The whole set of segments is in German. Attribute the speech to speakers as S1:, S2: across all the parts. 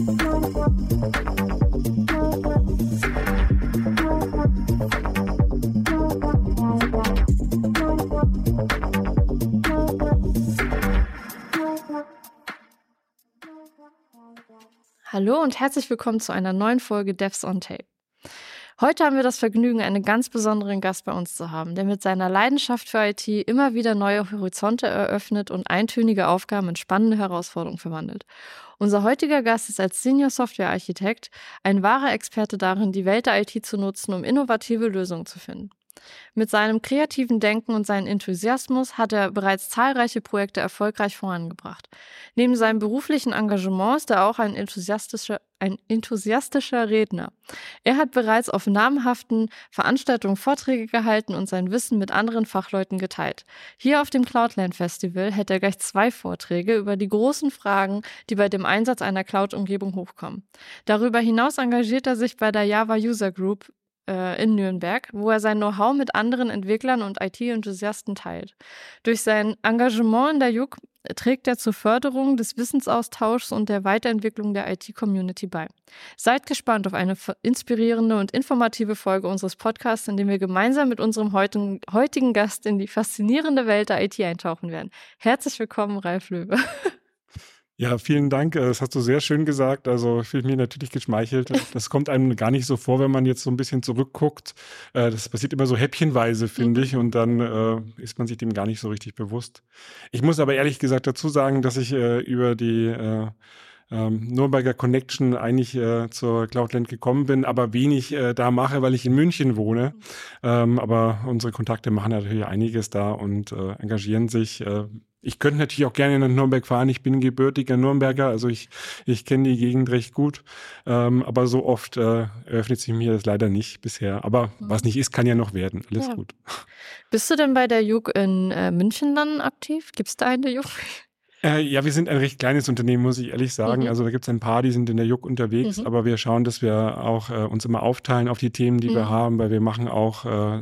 S1: Hallo und herzlich willkommen zu einer neuen Folge Devs on Tape. Heute haben wir das Vergnügen, einen ganz besonderen Gast bei uns zu haben, der mit seiner Leidenschaft für IT immer wieder neue Horizonte eröffnet und eintönige Aufgaben in spannende Herausforderungen verwandelt. Unser heutiger Gast ist als Senior Software Architekt ein wahrer Experte darin, die Welt der IT zu nutzen, um innovative Lösungen zu finden. Mit seinem kreativen Denken und seinem Enthusiasmus hat er bereits zahlreiche Projekte erfolgreich vorangebracht. Neben seinem beruflichen Engagement ist er auch ein enthusiastischer, ein enthusiastischer Redner. Er hat bereits auf namhaften Veranstaltungen Vorträge gehalten und sein Wissen mit anderen Fachleuten geteilt. Hier auf dem Cloudland Festival hält er gleich zwei Vorträge über die großen Fragen, die bei dem Einsatz einer Cloud-Umgebung hochkommen. Darüber hinaus engagiert er sich bei der Java User Group in Nürnberg, wo er sein Know-how mit anderen Entwicklern und IT-Enthusiasten teilt. Durch sein Engagement in der JUK trägt er zur Förderung des Wissensaustauschs und der Weiterentwicklung der IT-Community bei. Seid gespannt auf eine inspirierende und informative Folge unseres Podcasts, in dem wir gemeinsam mit unserem heutigen Gast in die faszinierende Welt der IT eintauchen werden. Herzlich willkommen, Ralf Löwe.
S2: Ja, vielen Dank. Äh, das hast du sehr schön gesagt. Also fühle mich natürlich geschmeichelt. Das kommt einem gar nicht so vor, wenn man jetzt so ein bisschen zurückguckt. Äh, das passiert immer so häppchenweise, finde ich, und dann äh, ist man sich dem gar nicht so richtig bewusst. Ich muss aber ehrlich gesagt dazu sagen, dass ich über die äh, ähm, Nürnberger Connection eigentlich äh, zur Cloudland gekommen bin, aber wenig äh, da mache, weil ich in München wohne. Mhm. Ähm, aber unsere Kontakte machen natürlich einiges da und äh, engagieren sich. Ich könnte natürlich auch gerne nach Nürnberg fahren. Ich bin gebürtiger Nürnberger, also ich, ich kenne die Gegend recht gut. Ähm, aber so oft äh, eröffnet sich mir das leider nicht bisher. Aber mhm. was nicht ist, kann ja noch werden. Alles ja. gut.
S1: Bist du denn bei der JUG in äh, München dann aktiv? Gibt es da eine JUG?
S2: Äh, ja, wir sind ein recht kleines Unternehmen, muss ich ehrlich sagen. Mhm. Also da gibt es ein paar, die sind in der JUG unterwegs, mhm. aber wir schauen, dass wir auch äh, uns immer aufteilen auf die Themen, die mhm. wir haben, weil wir machen auch äh,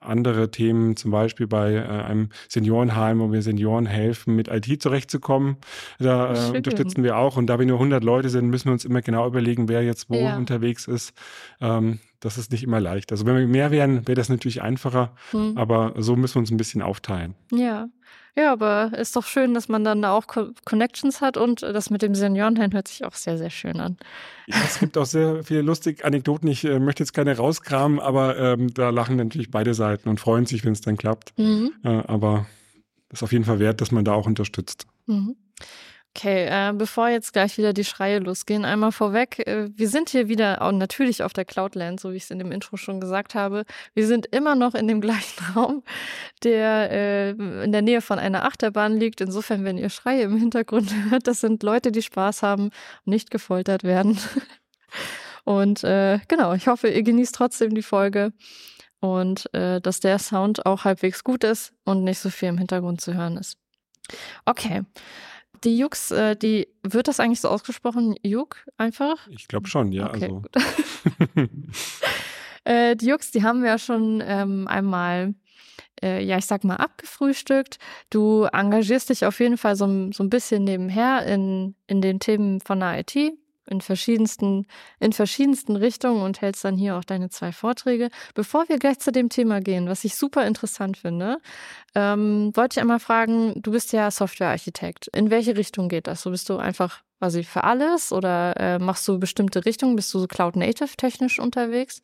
S2: andere Themen, zum Beispiel bei äh, einem Seniorenheim, wo wir Senioren helfen, mit IT zurechtzukommen. Da äh, unterstützen wir auch. Und da wir nur 100 Leute sind, müssen wir uns immer genau überlegen, wer jetzt wo ja. unterwegs ist. Ähm, das ist nicht immer leicht. Also wenn wir mehr wären, wäre das natürlich einfacher. Hm. Aber so müssen wir uns ein bisschen aufteilen.
S1: Ja. Ja, aber ist doch schön, dass man dann da auch Co Connections hat und das mit dem Seniorenheim hört sich auch sehr, sehr schön an.
S2: Ja, es gibt auch sehr viele lustige Anekdoten. Ich äh, möchte jetzt keine rauskramen, aber ähm, da lachen natürlich beide Seiten und freuen sich, wenn es dann klappt. Mhm. Äh, aber das ist auf jeden Fall wert, dass man da auch unterstützt.
S1: Mhm. Okay, äh, bevor jetzt gleich wieder die Schreie losgehen, einmal vorweg. Äh, wir sind hier wieder auch natürlich auf der Cloudland, so wie ich es in dem Intro schon gesagt habe. Wir sind immer noch in dem gleichen Raum, der äh, in der Nähe von einer Achterbahn liegt. Insofern, wenn ihr Schreie im Hintergrund hört, das sind Leute, die Spaß haben und nicht gefoltert werden. Und äh, genau, ich hoffe, ihr genießt trotzdem die Folge und äh, dass der Sound auch halbwegs gut ist und nicht so viel im Hintergrund zu hören ist. Okay, die Jux, äh, die wird das eigentlich so ausgesprochen, Juk einfach?
S2: Ich glaube schon, ja. Okay, also.
S1: äh, die Jux, die haben wir ja schon ähm, einmal, äh, ja, ich sag mal, abgefrühstückt. Du engagierst dich auf jeden Fall so, so ein bisschen nebenher in, in den Themen von der IT in verschiedensten, in verschiedensten Richtungen und hältst dann hier auch deine zwei Vorträge. Bevor wir gleich zu dem Thema gehen, was ich super interessant finde, ähm, wollte ich einmal fragen, du bist ja Softwarearchitekt. In welche Richtung geht das? So bist du einfach quasi für alles oder äh, machst du bestimmte Richtungen? Bist du so Cloud Native technisch unterwegs?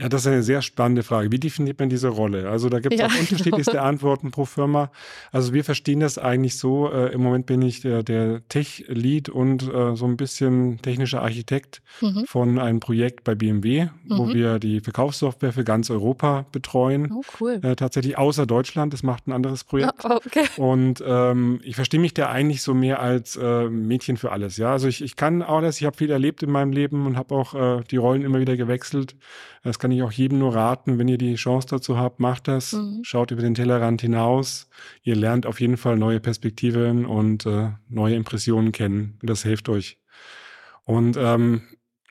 S2: Ja, das ist eine sehr spannende Frage. Wie definiert man diese Rolle? Also da gibt es ja, auch unterschiedlichste genau. Antworten pro Firma. Also wir verstehen das eigentlich so. Äh, Im Moment bin ich der, der Tech-Lead und äh, so ein bisschen technischer Architekt mhm. von einem Projekt bei BMW, mhm. wo wir die Verkaufssoftware für ganz Europa betreuen. Oh, cool. Äh, tatsächlich außer Deutschland. Das macht ein anderes Projekt. Oh, okay. Und ähm, ich verstehe mich da eigentlich so mehr als äh, Mädchen für alles. Ja, also ich, ich kann alles. Ich habe viel erlebt in meinem Leben und habe auch äh, die Rollen immer wieder gewechselt. Das kann ich auch jedem nur raten, wenn ihr die Chance dazu habt, macht das. Mhm. Schaut über den Tellerrand hinaus. Ihr lernt auf jeden Fall neue Perspektiven und äh, neue Impressionen kennen. Das hilft euch. Und ähm,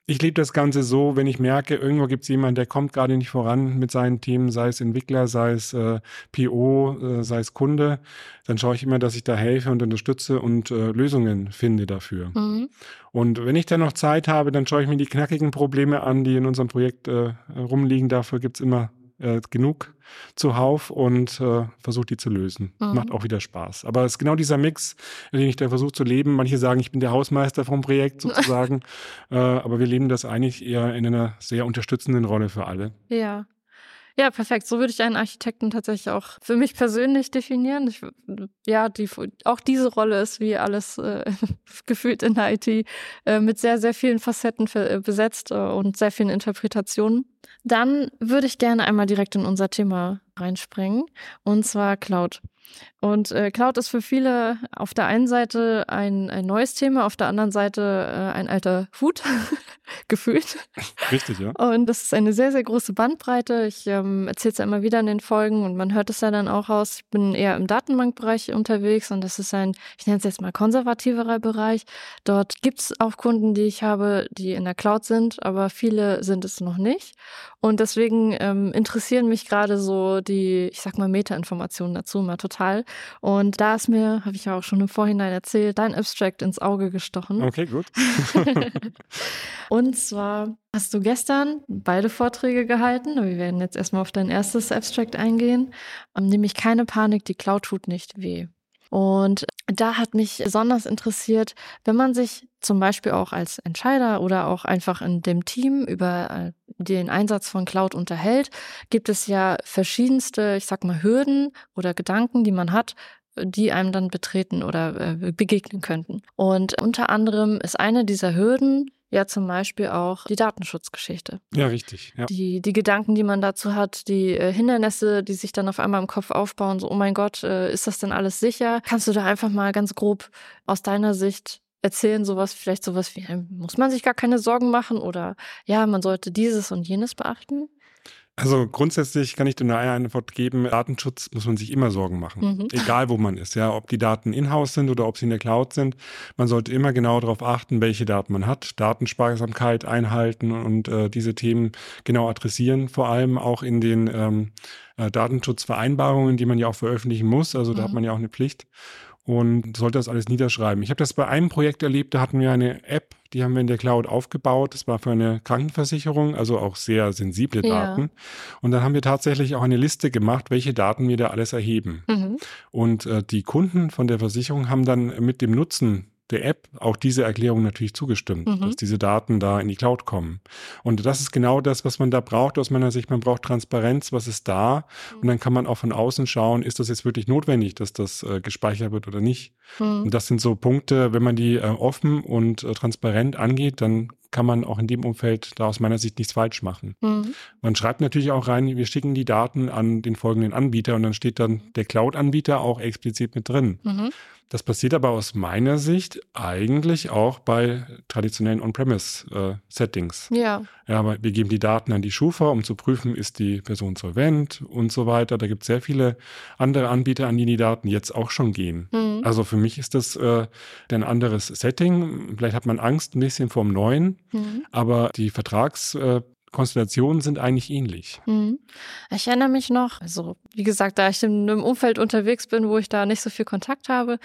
S2: Ich lebe das Ganze so, wenn ich merke, irgendwo gibt es jemanden, der kommt gerade nicht voran mit seinen Themen, sei es Entwickler, sei es äh, PO, äh, sei es Kunde, dann schaue ich immer, dass ich da helfe und unterstütze und äh, Lösungen finde dafür. Mhm. Und wenn ich dann noch Zeit habe, dann schaue ich mir die knackigen Probleme an, die in unserem Projekt äh, rumliegen. Dafür gibt es immer äh, genug zuhauf und äh, versucht die zu lösen. Mhm. Macht auch wieder Spaß. Aber es ist genau dieser Mix, den ich da versuche zu leben. Manche sagen, ich bin der Hausmeister vom Projekt sozusagen. äh, aber wir leben das eigentlich eher in einer sehr unterstützenden Rolle für alle.
S1: Ja. Ja, perfekt. So würde ich einen Architekten tatsächlich auch für mich persönlich definieren. Ich, ja, die, auch diese Rolle ist wie alles äh, gefühlt in der IT äh, mit sehr, sehr vielen Facetten äh, besetzt äh, und sehr vielen Interpretationen. Dann würde ich gerne einmal direkt in unser Thema reinspringen, und zwar Cloud. Und äh, Cloud ist für viele auf der einen Seite ein, ein neues Thema, auf der anderen Seite äh, ein alter Hut, gefühlt.
S2: Richtig, ja.
S1: Und das ist eine sehr, sehr große Bandbreite. Ich ähm, erzähle es ja immer wieder in den Folgen und man hört es ja dann auch raus. Ich bin eher im Datenbankbereich unterwegs und das ist ein, ich nenne es jetzt mal konservativerer Bereich. Dort gibt es auch Kunden, die ich habe, die in der Cloud sind, aber viele sind es noch nicht. Und deswegen ähm, interessieren mich gerade so die, ich sag mal, Meta-Informationen dazu mal total. Und da ist mir, habe ich ja auch schon im Vorhinein erzählt, dein Abstract ins Auge gestochen.
S2: Okay, gut.
S1: Und zwar hast du gestern beide Vorträge gehalten. Wir werden jetzt erstmal auf dein erstes Abstract eingehen, ähm, nämlich keine Panik, die Cloud tut nicht weh. Und da hat mich besonders interessiert, wenn man sich zum Beispiel auch als Entscheider oder auch einfach in dem Team über äh, den Einsatz von Cloud unterhält, gibt es ja verschiedenste, ich sag mal, Hürden oder Gedanken, die man hat, die einem dann betreten oder äh, begegnen könnten. Und unter anderem ist eine dieser Hürden ja zum Beispiel auch die Datenschutzgeschichte.
S2: Ja, richtig. Ja.
S1: Die, die Gedanken, die man dazu hat, die äh, Hindernisse, die sich dann auf einmal im Kopf aufbauen, so, oh mein Gott, äh, ist das denn alles sicher? Kannst du da einfach mal ganz grob aus deiner Sicht erzählen, sowas, vielleicht sowas wie, äh, muss man sich gar keine Sorgen machen oder ja, man sollte dieses und jenes beachten?
S2: Also grundsätzlich kann ich dir nur eine Antwort geben. Datenschutz muss man sich immer Sorgen machen. Mhm. Egal wo man ist. Ja, ob die Daten in-house sind oder ob sie in der Cloud sind. Man sollte immer genau darauf achten, welche Daten man hat. Datensparsamkeit einhalten und äh, diese Themen genau adressieren. Vor allem auch in den ähm, äh, Datenschutzvereinbarungen, die man ja auch veröffentlichen muss. Also da mhm. hat man ja auch eine Pflicht und sollte das alles niederschreiben. Ich habe das bei einem Projekt erlebt, da hatten wir eine App, die haben wir in der Cloud aufgebaut. Das war für eine Krankenversicherung, also auch sehr sensible Daten. Ja. Und dann haben wir tatsächlich auch eine Liste gemacht, welche Daten wir da alles erheben. Mhm. Und äh, die Kunden von der Versicherung haben dann mit dem Nutzen der App auch diese Erklärung natürlich zugestimmt, mhm. dass diese Daten da in die Cloud kommen. Und das ist genau das, was man da braucht aus meiner Sicht. Man braucht Transparenz, was ist da? Mhm. Und dann kann man auch von außen schauen, ist das jetzt wirklich notwendig, dass das äh, gespeichert wird oder nicht? Mhm. Und das sind so Punkte, wenn man die äh, offen und äh, transparent angeht, dann kann man auch in dem Umfeld da aus meiner Sicht nichts falsch machen. Mhm. Man schreibt natürlich auch rein, wir schicken die Daten an den folgenden Anbieter und dann steht dann der Cloud-Anbieter auch explizit mit drin. Mhm. Das passiert aber aus meiner Sicht eigentlich auch bei traditionellen On-Premise-Settings.
S1: Äh, ja.
S2: Ja, aber wir geben die Daten an die Schufa, um zu prüfen, ist die Person solvent und so weiter. Da gibt es sehr viele andere Anbieter, an die die Daten jetzt auch schon gehen. Mhm. Also für mich ist das äh, ein anderes Setting. Vielleicht hat man Angst ein bisschen vor dem Mhm. aber die Vertrags- äh, Konstellationen sind eigentlich ähnlich.
S1: Mhm. Ich erinnere mich noch, also wie gesagt, da ich in einem Umfeld unterwegs bin, wo ich da nicht so viel Kontakt habe,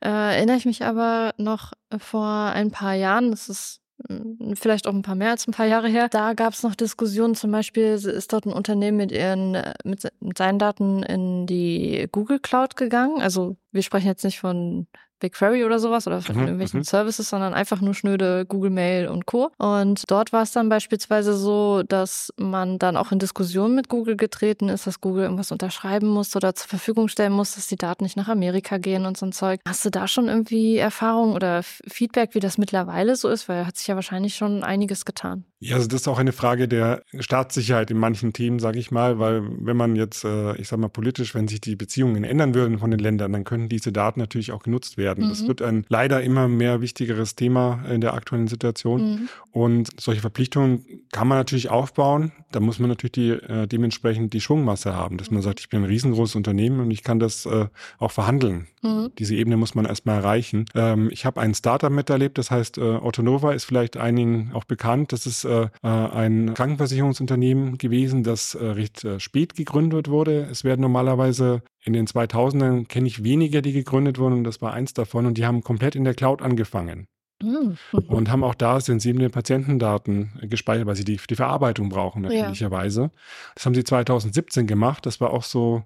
S1: äh, erinnere ich mich aber noch vor ein paar Jahren, das ist hm, vielleicht auch ein paar mehr als ein paar Jahre her. Da gab es noch Diskussionen, zum Beispiel ist dort ein Unternehmen mit ihren, mit seinen Daten in die Google Cloud gegangen. Also wir sprechen jetzt nicht von BigQuery oder sowas oder von mhm, irgendwelchen mhm. Services, sondern einfach nur schnöde Google Mail und Co. Und dort war es dann beispielsweise so, dass man dann auch in Diskussionen mit Google getreten ist, dass Google irgendwas unterschreiben muss oder zur Verfügung stellen muss, dass die Daten nicht nach Amerika gehen und so ein Zeug. Hast du da schon irgendwie Erfahrung oder Feedback, wie das mittlerweile so ist? Weil hat sich ja wahrscheinlich schon einiges getan.
S2: Ja, also das ist auch eine Frage der Staatssicherheit in manchen Themen, sage ich mal, weil wenn man jetzt, äh, ich sage mal politisch, wenn sich die Beziehungen ändern würden von den Ländern, dann könnten diese Daten natürlich auch genutzt werden. Mhm. Das wird ein leider immer mehr wichtigeres Thema in der aktuellen Situation. Mhm. Und solche Verpflichtungen kann man natürlich aufbauen. Da muss man natürlich die, äh, dementsprechend die Schwungmasse haben, dass man sagt, ich bin ein riesengroßes Unternehmen und ich kann das äh, auch verhandeln. Mhm. Diese Ebene muss man erstmal erreichen. Ähm, ich habe ein Startup miterlebt, das heißt äh, Autonova ist vielleicht einigen auch bekannt. Das ist äh, äh ein Krankenversicherungsunternehmen gewesen, das äh, recht äh, spät gegründet wurde. Es werden normalerweise in den 2000ern kenne ich weniger, die gegründet wurden und das war eins davon und die haben komplett in der Cloud angefangen. Mhm. Und haben auch da sensible Patientendaten gespeichert, weil sie die, die Verarbeitung brauchen, natürlicherweise. Ja. Das haben sie 2017 gemacht. Das war auch so,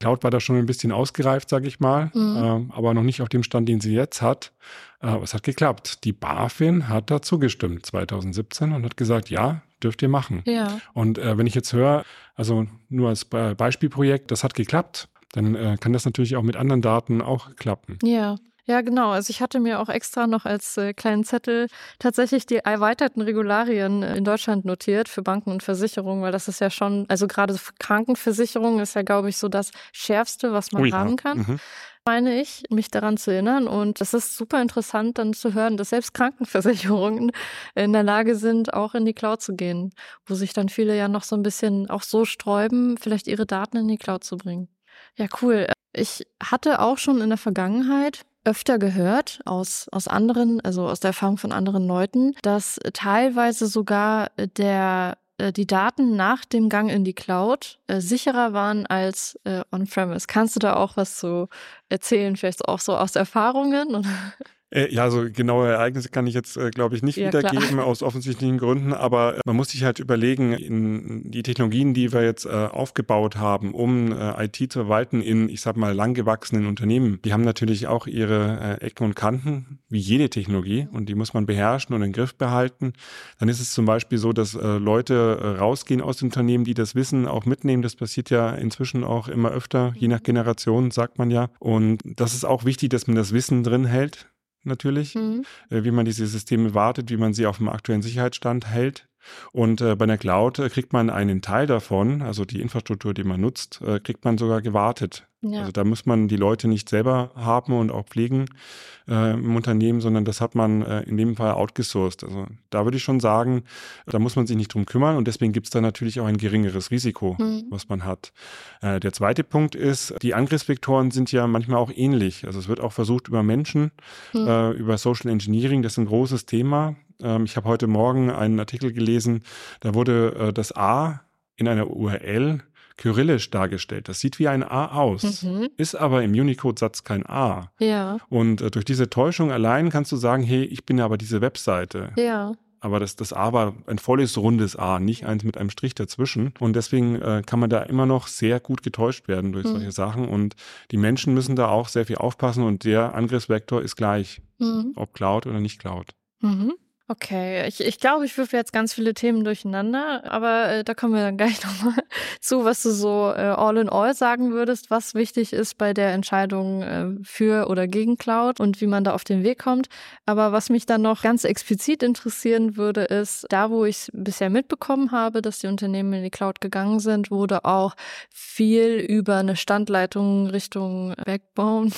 S2: Cloud war da schon ein bisschen ausgereift, sage ich mal, mhm. äh, aber noch nicht auf dem Stand, den sie jetzt hat. Äh, aber es hat geklappt. Die BaFin hat da zugestimmt 2017 und hat gesagt, ja, dürft ihr machen. Ja. Und äh, wenn ich jetzt höre, also nur als Beispielprojekt, das hat geklappt, dann äh, kann das natürlich auch mit anderen Daten auch klappen.
S1: Ja. Ja, genau. Also ich hatte mir auch extra noch als äh, kleinen Zettel tatsächlich die erweiterten Regularien in Deutschland notiert für Banken und Versicherungen, weil das ist ja schon, also gerade Krankenversicherung ist ja, glaube ich, so das Schärfste, was man ja. haben kann. Mhm meine ich, mich daran zu erinnern. Und das ist super interessant, dann zu hören, dass selbst Krankenversicherungen in der Lage sind, auch in die Cloud zu gehen, wo sich dann viele ja noch so ein bisschen auch so sträuben, vielleicht ihre Daten in die Cloud zu bringen. Ja, cool. Ich hatte auch schon in der Vergangenheit öfter gehört aus, aus anderen, also aus der Erfahrung von anderen Leuten, dass teilweise sogar der äh, die Daten nach dem Gang in die Cloud äh, sicherer waren als äh, on-premise. Kannst du da auch was zu erzählen, vielleicht auch so aus Erfahrungen?
S2: Äh, ja, so genaue Ereignisse kann ich jetzt, äh, glaube ich, nicht ja, wiedergeben klar. aus offensichtlichen Gründen, aber äh, man muss sich halt überlegen, in die Technologien, die wir jetzt äh, aufgebaut haben, um äh, IT zu verwalten in, ich sag mal, langgewachsenen Unternehmen, die haben natürlich auch ihre äh, Ecken und Kanten, wie jede Technologie, und die muss man beherrschen und im Griff behalten. Dann ist es zum Beispiel so, dass Leute rausgehen aus den Unternehmen, die das Wissen auch mitnehmen. Das passiert ja inzwischen auch immer öfter, je nach Generation, sagt man ja. Und das ist auch wichtig, dass man das Wissen drin hält natürlich, mhm. äh, wie man diese Systeme wartet, wie man sie auf dem aktuellen Sicherheitsstand hält. Und äh, bei der Cloud äh, kriegt man einen Teil davon, also die Infrastruktur, die man nutzt, äh, kriegt man sogar gewartet. Ja. Also da muss man die Leute nicht selber haben und auch pflegen äh, im Unternehmen, sondern das hat man äh, in dem Fall outgesourced. Also da würde ich schon sagen, da muss man sich nicht drum kümmern und deswegen gibt es da natürlich auch ein geringeres Risiko, mhm. was man hat. Äh, der zweite Punkt ist, die Angriffsvektoren sind ja manchmal auch ähnlich. Also es wird auch versucht über Menschen, mhm. über Social Engineering, das ist ein großes Thema. Ähm, ich habe heute Morgen einen Artikel gelesen, da wurde äh, das A in einer URL kyrillisch dargestellt. Das sieht wie ein A aus, mhm. ist aber im Unicode-Satz kein A. Ja. Und äh, durch diese Täuschung allein kannst du sagen, hey, ich bin ja aber diese Webseite. Ja. Aber das, das A war ein volles, rundes A, nicht eins mit einem Strich dazwischen. Und deswegen äh, kann man da immer noch sehr gut getäuscht werden durch mhm. solche Sachen. Und die Menschen müssen da auch sehr viel aufpassen und der Angriffsvektor ist gleich, mhm. ob Cloud oder nicht Cloud.
S1: Mhm. Okay, ich, ich glaube, ich würfe jetzt ganz viele Themen durcheinander, aber äh, da kommen wir dann gleich nochmal zu, was du so äh, all in all sagen würdest, was wichtig ist bei der Entscheidung äh, für oder gegen Cloud und wie man da auf den Weg kommt. Aber was mich dann noch ganz explizit interessieren würde, ist, da wo ich bisher mitbekommen habe, dass die Unternehmen in die Cloud gegangen sind, wurde auch viel über eine Standleitung Richtung Backbone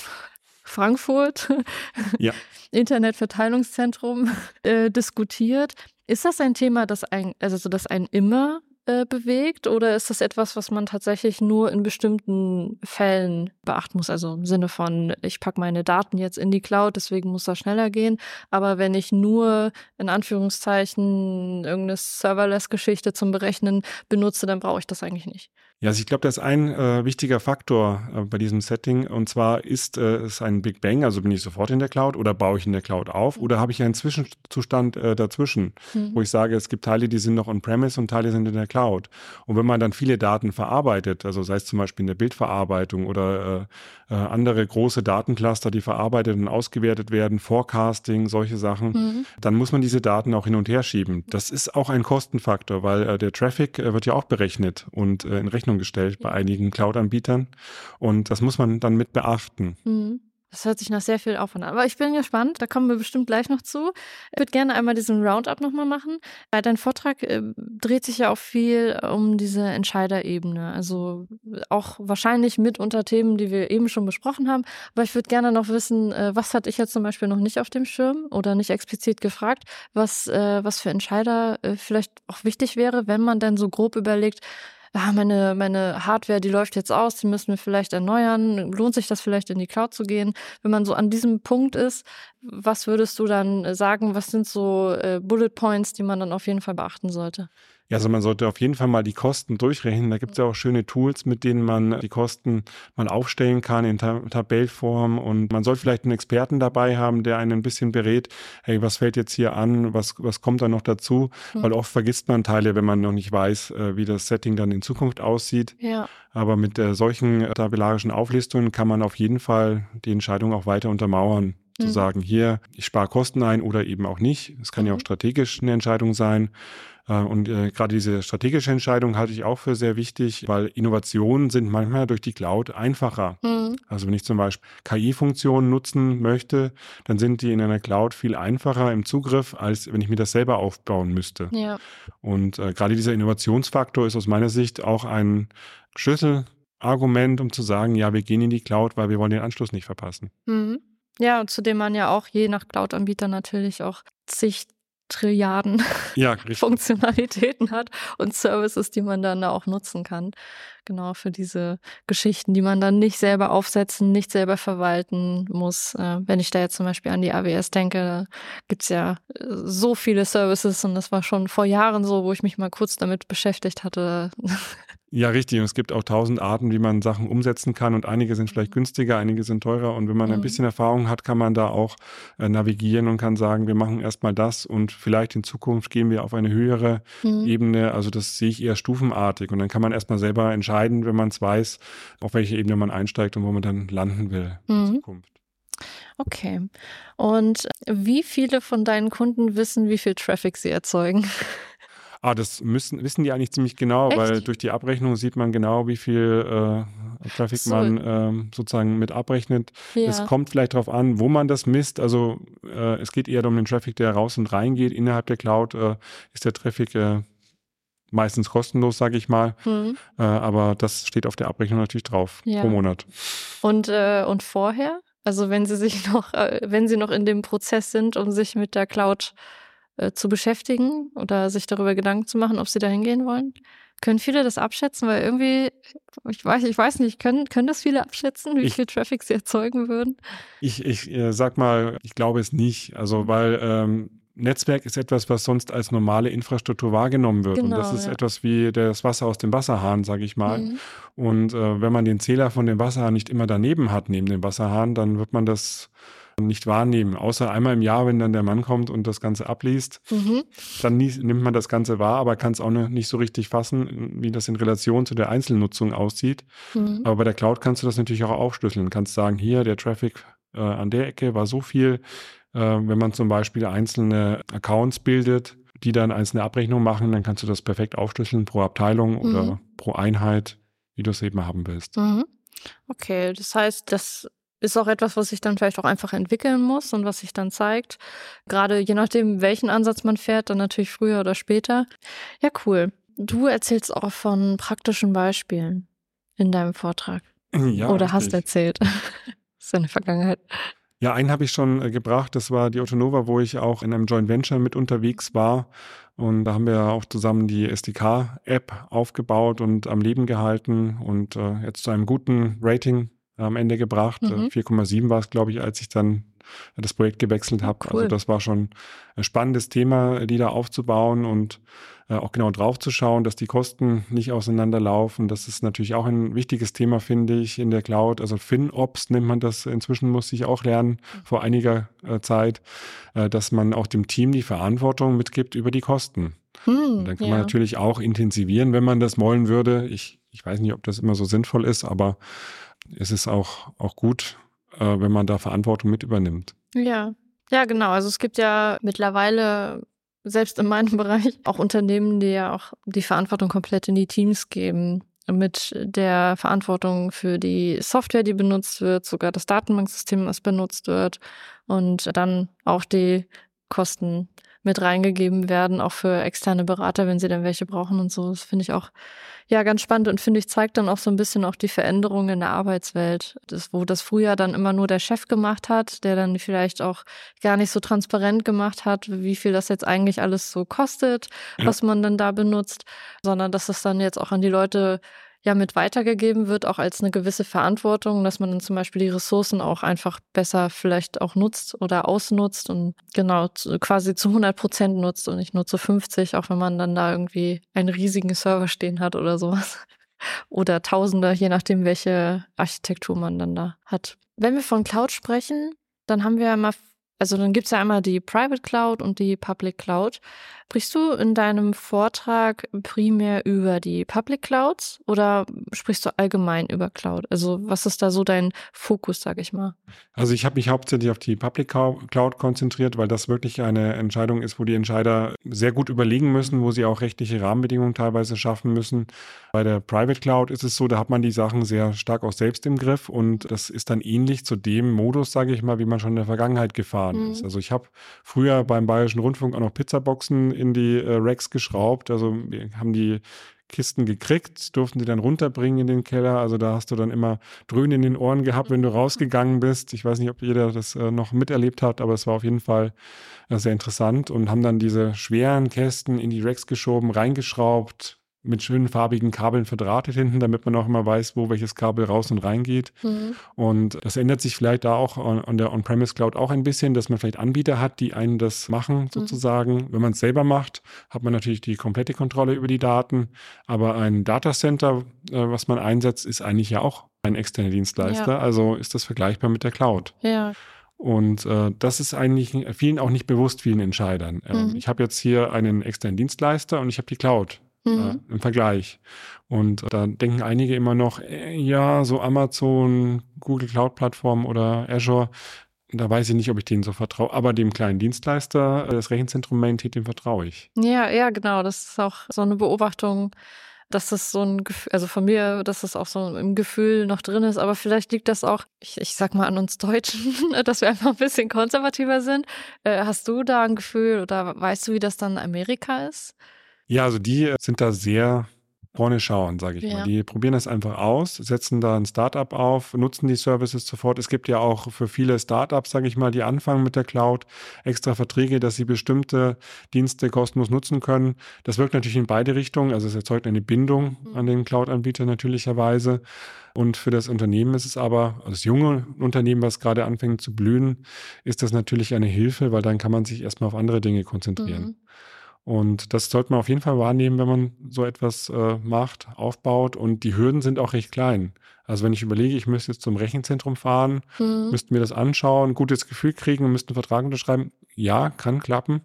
S1: Frankfurt, ja. Internetverteilungszentrum, äh, diskutiert. Ist das ein Thema, das ein, also das einen immer äh, bewegt oder ist das etwas, was man tatsächlich nur in bestimmten Fällen beachten muss? Also im Sinne von, ich packe meine Daten jetzt in die Cloud, deswegen muss das schneller gehen. Aber wenn ich nur in Anführungszeichen irgendeine Serverless-Geschichte zum Berechnen benutze, dann brauche ich das eigentlich nicht.
S2: Ja, also ich glaube, das ist ein äh, wichtiger Faktor äh, bei diesem Setting. Und zwar ist äh, es ein Big Bang, also bin ich sofort in der Cloud oder baue ich in der Cloud auf mhm. oder habe ich einen Zwischenzustand äh, dazwischen, mhm. wo ich sage, es gibt Teile, die sind noch on-premise und Teile sind in der Cloud. Und wenn man dann viele Daten verarbeitet, also sei es zum Beispiel in der Bildverarbeitung oder äh, andere große Datencluster, die verarbeitet und ausgewertet werden, Forecasting, solche Sachen, mhm. dann muss man diese Daten auch hin und her schieben. Das ist auch ein Kostenfaktor, weil der Traffic wird ja auch berechnet und in Rechnung Rechnung gestellt bei einigen Cloud-Anbietern. Und das muss man dann mit beachten. Mhm.
S1: Das hört sich nach sehr viel Aufwand an. Aber ich bin gespannt, da kommen wir bestimmt gleich noch zu. Ich würde gerne einmal diesen Roundup nochmal machen. Dein Vortrag äh, dreht sich ja auch viel um diese Entscheiderebene. Also auch wahrscheinlich mit unter Themen, die wir eben schon besprochen haben. Aber ich würde gerne noch wissen, äh, was hatte ich jetzt zum Beispiel noch nicht auf dem Schirm oder nicht explizit gefragt, was, äh, was für Entscheider äh, vielleicht auch wichtig wäre, wenn man dann so grob überlegt, ah, meine, meine Hardware, die läuft jetzt aus, die müssen wir vielleicht erneuern. Lohnt sich das vielleicht in die Cloud zu gehen? Wenn man so an diesem Punkt ist, was würdest du dann sagen? Was sind so äh, Bullet Points, die man dann auf jeden Fall beachten sollte?
S2: Ja, also man sollte auf jeden Fall mal die Kosten durchrechnen. Da gibt es ja auch schöne Tools, mit denen man die Kosten mal aufstellen kann in Tab Tabellform. Und man sollte vielleicht einen Experten dabei haben, der einen ein bisschen berät, hey, was fällt jetzt hier an, was, was kommt da noch dazu? Mhm. Weil oft vergisst man Teile, wenn man noch nicht weiß, äh, wie das Setting dann in Zukunft aussieht. Ja. Aber mit äh, solchen tabellarischen Auflistungen kann man auf jeden Fall die Entscheidung auch weiter untermauern zu mhm. sagen, hier, ich spare Kosten ein oder eben auch nicht. Es kann mhm. ja auch strategisch eine Entscheidung sein. Äh, und äh, gerade diese strategische Entscheidung halte ich auch für sehr wichtig, weil Innovationen sind manchmal durch die Cloud einfacher. Mhm. Also wenn ich zum Beispiel KI-Funktionen nutzen möchte, dann sind die in einer Cloud viel einfacher im Zugriff, als wenn ich mir das selber aufbauen müsste. Ja. Und äh, gerade dieser Innovationsfaktor ist aus meiner Sicht auch ein Schlüsselargument, um zu sagen, ja, wir gehen in die Cloud, weil wir wollen den Anschluss nicht verpassen.
S1: Mhm. Ja, und zudem man ja auch je nach Cloud-Anbieter natürlich auch zig Trilliarden ja, Funktionalitäten hat und Services, die man dann da auch nutzen kann. Genau für diese Geschichten, die man dann nicht selber aufsetzen, nicht selber verwalten muss. Äh, wenn ich da jetzt zum Beispiel an die AWS denke, gibt's ja äh, so viele Services und das war schon vor Jahren so, wo ich mich mal kurz damit beschäftigt hatte.
S2: Ja, richtig. Und es gibt auch tausend Arten, wie man Sachen umsetzen kann. Und einige sind vielleicht mhm. günstiger, einige sind teurer. Und wenn man ein mhm. bisschen Erfahrung hat, kann man da auch äh, navigieren und kann sagen, wir machen erstmal das und vielleicht in Zukunft gehen wir auf eine höhere mhm. Ebene. Also das sehe ich eher stufenartig. Und dann kann man erstmal selber entscheiden, wenn man es weiß, auf welche Ebene man einsteigt und wo man dann landen will in mhm. Zukunft.
S1: Okay. Und wie viele von deinen Kunden wissen, wie viel Traffic sie erzeugen?
S2: Ah, das müssen, wissen die eigentlich ziemlich genau, Echt? weil durch die Abrechnung sieht man genau, wie viel äh, Traffic so. man ähm, sozusagen mit abrechnet. Ja. Es kommt vielleicht darauf an, wo man das misst. Also äh, es geht eher um den Traffic, der raus und rein geht. Innerhalb der Cloud äh, ist der Traffic äh, meistens kostenlos, sage ich mal. Mhm. Aber das steht auf der Abrechnung natürlich drauf ja. pro Monat.
S1: Und, äh, und vorher? Also wenn Sie sich noch, wenn Sie noch in dem Prozess sind und sich mit der Cloud äh, zu beschäftigen oder sich darüber Gedanken zu machen, ob sie da hingehen wollen? Können viele das abschätzen? Weil irgendwie, ich weiß, ich weiß nicht, können, können das viele abschätzen, wie ich, viel Traffic sie erzeugen würden?
S2: Ich, ich äh, sag mal, ich glaube es nicht. Also, weil ähm, Netzwerk ist etwas, was sonst als normale Infrastruktur wahrgenommen wird. Genau, und das ist ja. etwas wie das Wasser aus dem Wasserhahn, sage ich mal. Mhm. Und äh, wenn man den Zähler von dem Wasserhahn nicht immer daneben hat, neben dem Wasserhahn, dann wird man das nicht wahrnehmen. Außer einmal im Jahr, wenn dann der Mann kommt und das Ganze abliest, mhm. dann nimmt man das Ganze wahr, aber kann es auch nicht so richtig fassen, wie das in Relation zu der Einzelnutzung aussieht. Mhm. Aber bei der Cloud kannst du das natürlich auch aufschlüsseln. Kannst sagen, hier, der Traffic äh, an der Ecke war so viel. Äh, wenn man zum Beispiel einzelne Accounts bildet, die dann einzelne Abrechnungen machen, dann kannst du das perfekt aufschlüsseln pro Abteilung mhm. oder pro Einheit, wie du es eben haben willst.
S1: Mhm. Okay, das heißt, das ist auch etwas, was sich dann vielleicht auch einfach entwickeln muss und was sich dann zeigt. Gerade je nachdem, welchen Ansatz man fährt, dann natürlich früher oder später. Ja, cool. Du erzählst auch von praktischen Beispielen in deinem Vortrag. Ja, oder richtig. hast erzählt. das ist eine Vergangenheit.
S2: Ja, einen habe ich schon äh, gebracht. Das war die Autonova, wo ich auch in einem Joint Venture mit unterwegs war. Und da haben wir auch zusammen die SDK-App aufgebaut und am Leben gehalten und äh, jetzt zu einem guten Rating am Ende gebracht. Mhm. 4,7 war es, glaube ich, als ich dann das Projekt gewechselt habe. Cool. Also das war schon ein spannendes Thema, die da aufzubauen und äh, auch genau drauf zu schauen, dass die Kosten nicht auseinanderlaufen. Das ist natürlich auch ein wichtiges Thema, finde ich, in der Cloud. Also FinOps nennt man das inzwischen, muss ich auch lernen vor einiger äh, Zeit, äh, dass man auch dem Team die Verantwortung mitgibt über die Kosten. Hm, dann kann ja. man natürlich auch intensivieren, wenn man das wollen würde. Ich, ich weiß nicht, ob das immer so sinnvoll ist, aber ist es auch, auch gut, äh, wenn man da Verantwortung mit übernimmt.
S1: Ja, ja, genau. Also es gibt ja mittlerweile selbst in meinem Bereich auch Unternehmen, die ja auch die Verantwortung komplett in die Teams geben. mit der Verantwortung für die Software, die benutzt wird, sogar das Datenbanksystem, das benutzt wird und dann auch die Kosten mit reingegeben werden, auch für externe Berater, wenn sie dann welche brauchen und so. Das finde ich auch ja ganz spannend und finde ich zeigt dann auch so ein bisschen auch die Veränderungen in der Arbeitswelt, das, wo das früher dann immer nur der Chef gemacht hat, der dann vielleicht auch gar nicht so transparent gemacht hat, wie viel das jetzt eigentlich alles so kostet, ja. was man dann da benutzt, sondern dass das dann jetzt auch an die Leute ja mit weitergegeben wird, auch als eine gewisse Verantwortung, dass man dann zum Beispiel die Ressourcen auch einfach besser vielleicht auch nutzt oder ausnutzt und genau quasi zu 100 Prozent nutzt und nicht nur zu 50, auch wenn man dann da irgendwie einen riesigen Server stehen hat oder sowas. Oder Tausende, je nachdem, welche Architektur man dann da hat. Wenn wir von Cloud sprechen, dann haben wir ja immer also dann gibt es ja einmal die Private Cloud und die Public Cloud. Sprichst du in deinem Vortrag primär über die Public Clouds oder sprichst du allgemein über Cloud? Also was ist da so dein Fokus, sag ich mal?
S2: Also ich habe mich hauptsächlich auf die Public Cloud konzentriert, weil das wirklich eine Entscheidung ist, wo die Entscheider sehr gut überlegen müssen, wo sie auch rechtliche Rahmenbedingungen teilweise schaffen müssen. Bei der Private Cloud ist es so, da hat man die Sachen sehr stark auch selbst im Griff und das ist dann ähnlich zu dem Modus, sage ich mal, wie man schon in der Vergangenheit gefahren mhm. ist. Also ich habe früher beim Bayerischen Rundfunk auch noch Pizzaboxen in die äh, Racks geschraubt. Also wir haben die Kisten gekriegt, durften die dann runterbringen in den Keller. Also da hast du dann immer Dröhnen in den Ohren gehabt, wenn du rausgegangen bist. Ich weiß nicht, ob jeder das äh, noch miterlebt hat, aber es war auf jeden Fall äh, sehr interessant und haben dann diese schweren Kästen in die Racks geschoben, reingeschraubt, mit schönen farbigen Kabeln verdrahtet hinten, damit man auch immer weiß, wo welches Kabel raus und rein geht. Mhm. Und das ändert sich vielleicht da auch an, an der On-Premise Cloud auch ein bisschen, dass man vielleicht Anbieter hat, die einen das machen mhm. sozusagen. Mhm. Wenn man es selber macht, hat man natürlich die komplette Kontrolle über die Daten. Aber ein Datacenter, äh, was man einsetzt, ist eigentlich ja auch ein externer Dienstleister. Ja. Also ist das vergleichbar mit der Cloud.
S1: Ja.
S2: Und äh, das ist eigentlich vielen auch nicht bewusst, vielen Entscheidern. Ähm, mhm. Ich habe jetzt hier einen externen Dienstleister und ich habe die Cloud mhm. äh, im Vergleich. Und da denken einige immer noch, äh, ja, so Amazon, Google Cloud Plattform oder Azure, da weiß ich nicht, ob ich denen so vertraue. Aber dem kleinen Dienstleister, äh, das Rechenzentrum Maintain, dem vertraue ich.
S1: Ja, ja, genau. Das ist auch so eine Beobachtung, dass das so ein Gefühl, also von mir, dass das auch so im Gefühl noch drin ist. Aber vielleicht liegt das auch, ich, ich sag mal an uns Deutschen, dass wir einfach ein bisschen konservativer sind. Äh, hast du da ein Gefühl oder weißt du, wie das dann in Amerika ist?
S2: Ja, also die äh, sind da sehr vorne schauen, sage ich ja. mal. Die probieren das einfach aus, setzen da ein Startup auf, nutzen die Services sofort. Es gibt ja auch für viele Startups, sage ich mal, die anfangen mit der Cloud, extra Verträge, dass sie bestimmte Dienste kostenlos nutzen können. Das wirkt natürlich in beide Richtungen. Also es erzeugt eine Bindung mhm. an den Cloud-Anbieter natürlicherweise. Und für das Unternehmen ist es aber, also das junge Unternehmen, was gerade anfängt zu blühen, ist das natürlich eine Hilfe, weil dann kann man sich erstmal auf andere Dinge konzentrieren. Mhm. Und das sollte man auf jeden Fall wahrnehmen, wenn man so etwas äh, macht, aufbaut. Und die Hürden sind auch recht klein. Also wenn ich überlege, ich müsste jetzt zum Rechenzentrum fahren, mhm. müsste mir das anschauen, ein gutes Gefühl kriegen und müsste einen Vertrag unterschreiben. Ja, kann klappen.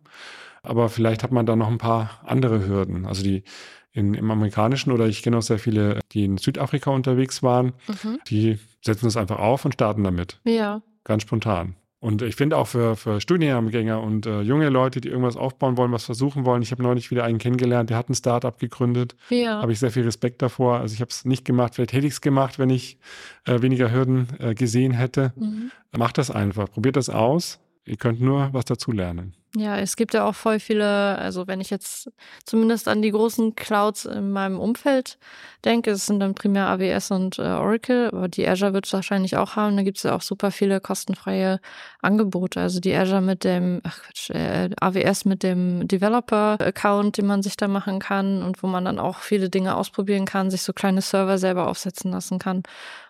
S2: Aber vielleicht hat man da noch ein paar andere Hürden. Also die in, im amerikanischen oder ich kenne auch sehr viele, die in Südafrika unterwegs waren, mhm. die setzen das einfach auf und starten damit.
S1: Ja.
S2: Ganz spontan. Und ich finde auch für, für Studiengänger und äh, junge Leute, die irgendwas aufbauen wollen, was versuchen wollen. Ich habe neulich wieder einen kennengelernt, der hat ein Startup gegründet. Ja. Habe ich sehr viel Respekt davor. Also ich habe es nicht gemacht. Vielleicht hätte ich es gemacht, wenn ich äh, weniger Hürden äh, gesehen hätte. Mhm. Macht das einfach. Probiert das aus. Ihr könnt nur was dazu lernen.
S1: Ja, es gibt ja auch voll viele, also wenn ich jetzt zumindest an die großen Clouds in meinem Umfeld denke, es sind dann primär AWS und äh, Oracle, aber die Azure wird es wahrscheinlich auch haben. Da gibt es ja auch super viele kostenfreie Angebote. Also die Azure mit dem, ach Quatsch, äh, AWS mit dem Developer-Account, den man sich da machen kann und wo man dann auch viele Dinge ausprobieren kann, sich so kleine Server selber aufsetzen lassen kann.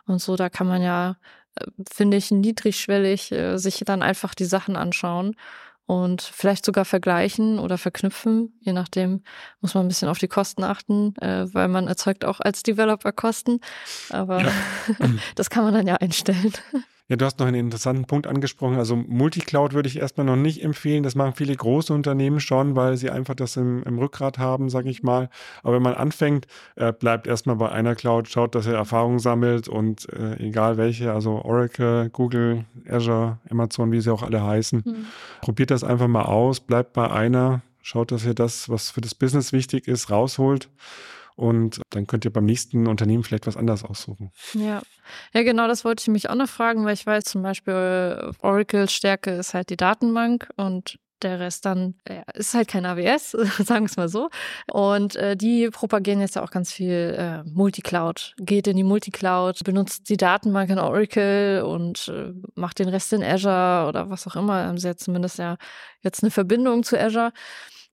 S1: Und so, da kann man ja, finde ich, niedrigschwellig äh, sich dann einfach die Sachen anschauen und vielleicht sogar vergleichen oder verknüpfen. Je nachdem muss man ein bisschen auf die Kosten achten, äh, weil man erzeugt auch als Developer Kosten. Aber ja. das kann man dann ja einstellen.
S2: Ja, du hast noch einen interessanten Punkt angesprochen. Also Multicloud würde ich erstmal noch nicht empfehlen. Das machen viele große Unternehmen schon, weil sie einfach das im, im Rückgrat haben, sage ich mal. Aber wenn man anfängt, äh, bleibt erstmal bei einer Cloud, schaut, dass er Erfahrung sammelt und äh, egal welche, also Oracle, Google, Azure, Amazon, wie sie auch alle heißen, mhm. probiert das einfach mal aus, bleibt bei einer, schaut, dass ihr das, was für das Business wichtig ist, rausholt und dann könnt ihr beim nächsten Unternehmen vielleicht was anderes aussuchen.
S1: Ja. Ja, genau, das wollte ich mich auch noch fragen, weil ich weiß zum Beispiel, Oracle Stärke ist halt die Datenbank und der Rest dann ja, ist halt kein AWS, sagen wir es mal so. Und äh, die propagieren jetzt ja auch ganz viel äh, Multicloud. Geht in die Multicloud, benutzt die Datenbank in Oracle und äh, macht den Rest in Azure oder was auch immer. Haben sie ja zumindest ja jetzt eine Verbindung zu Azure.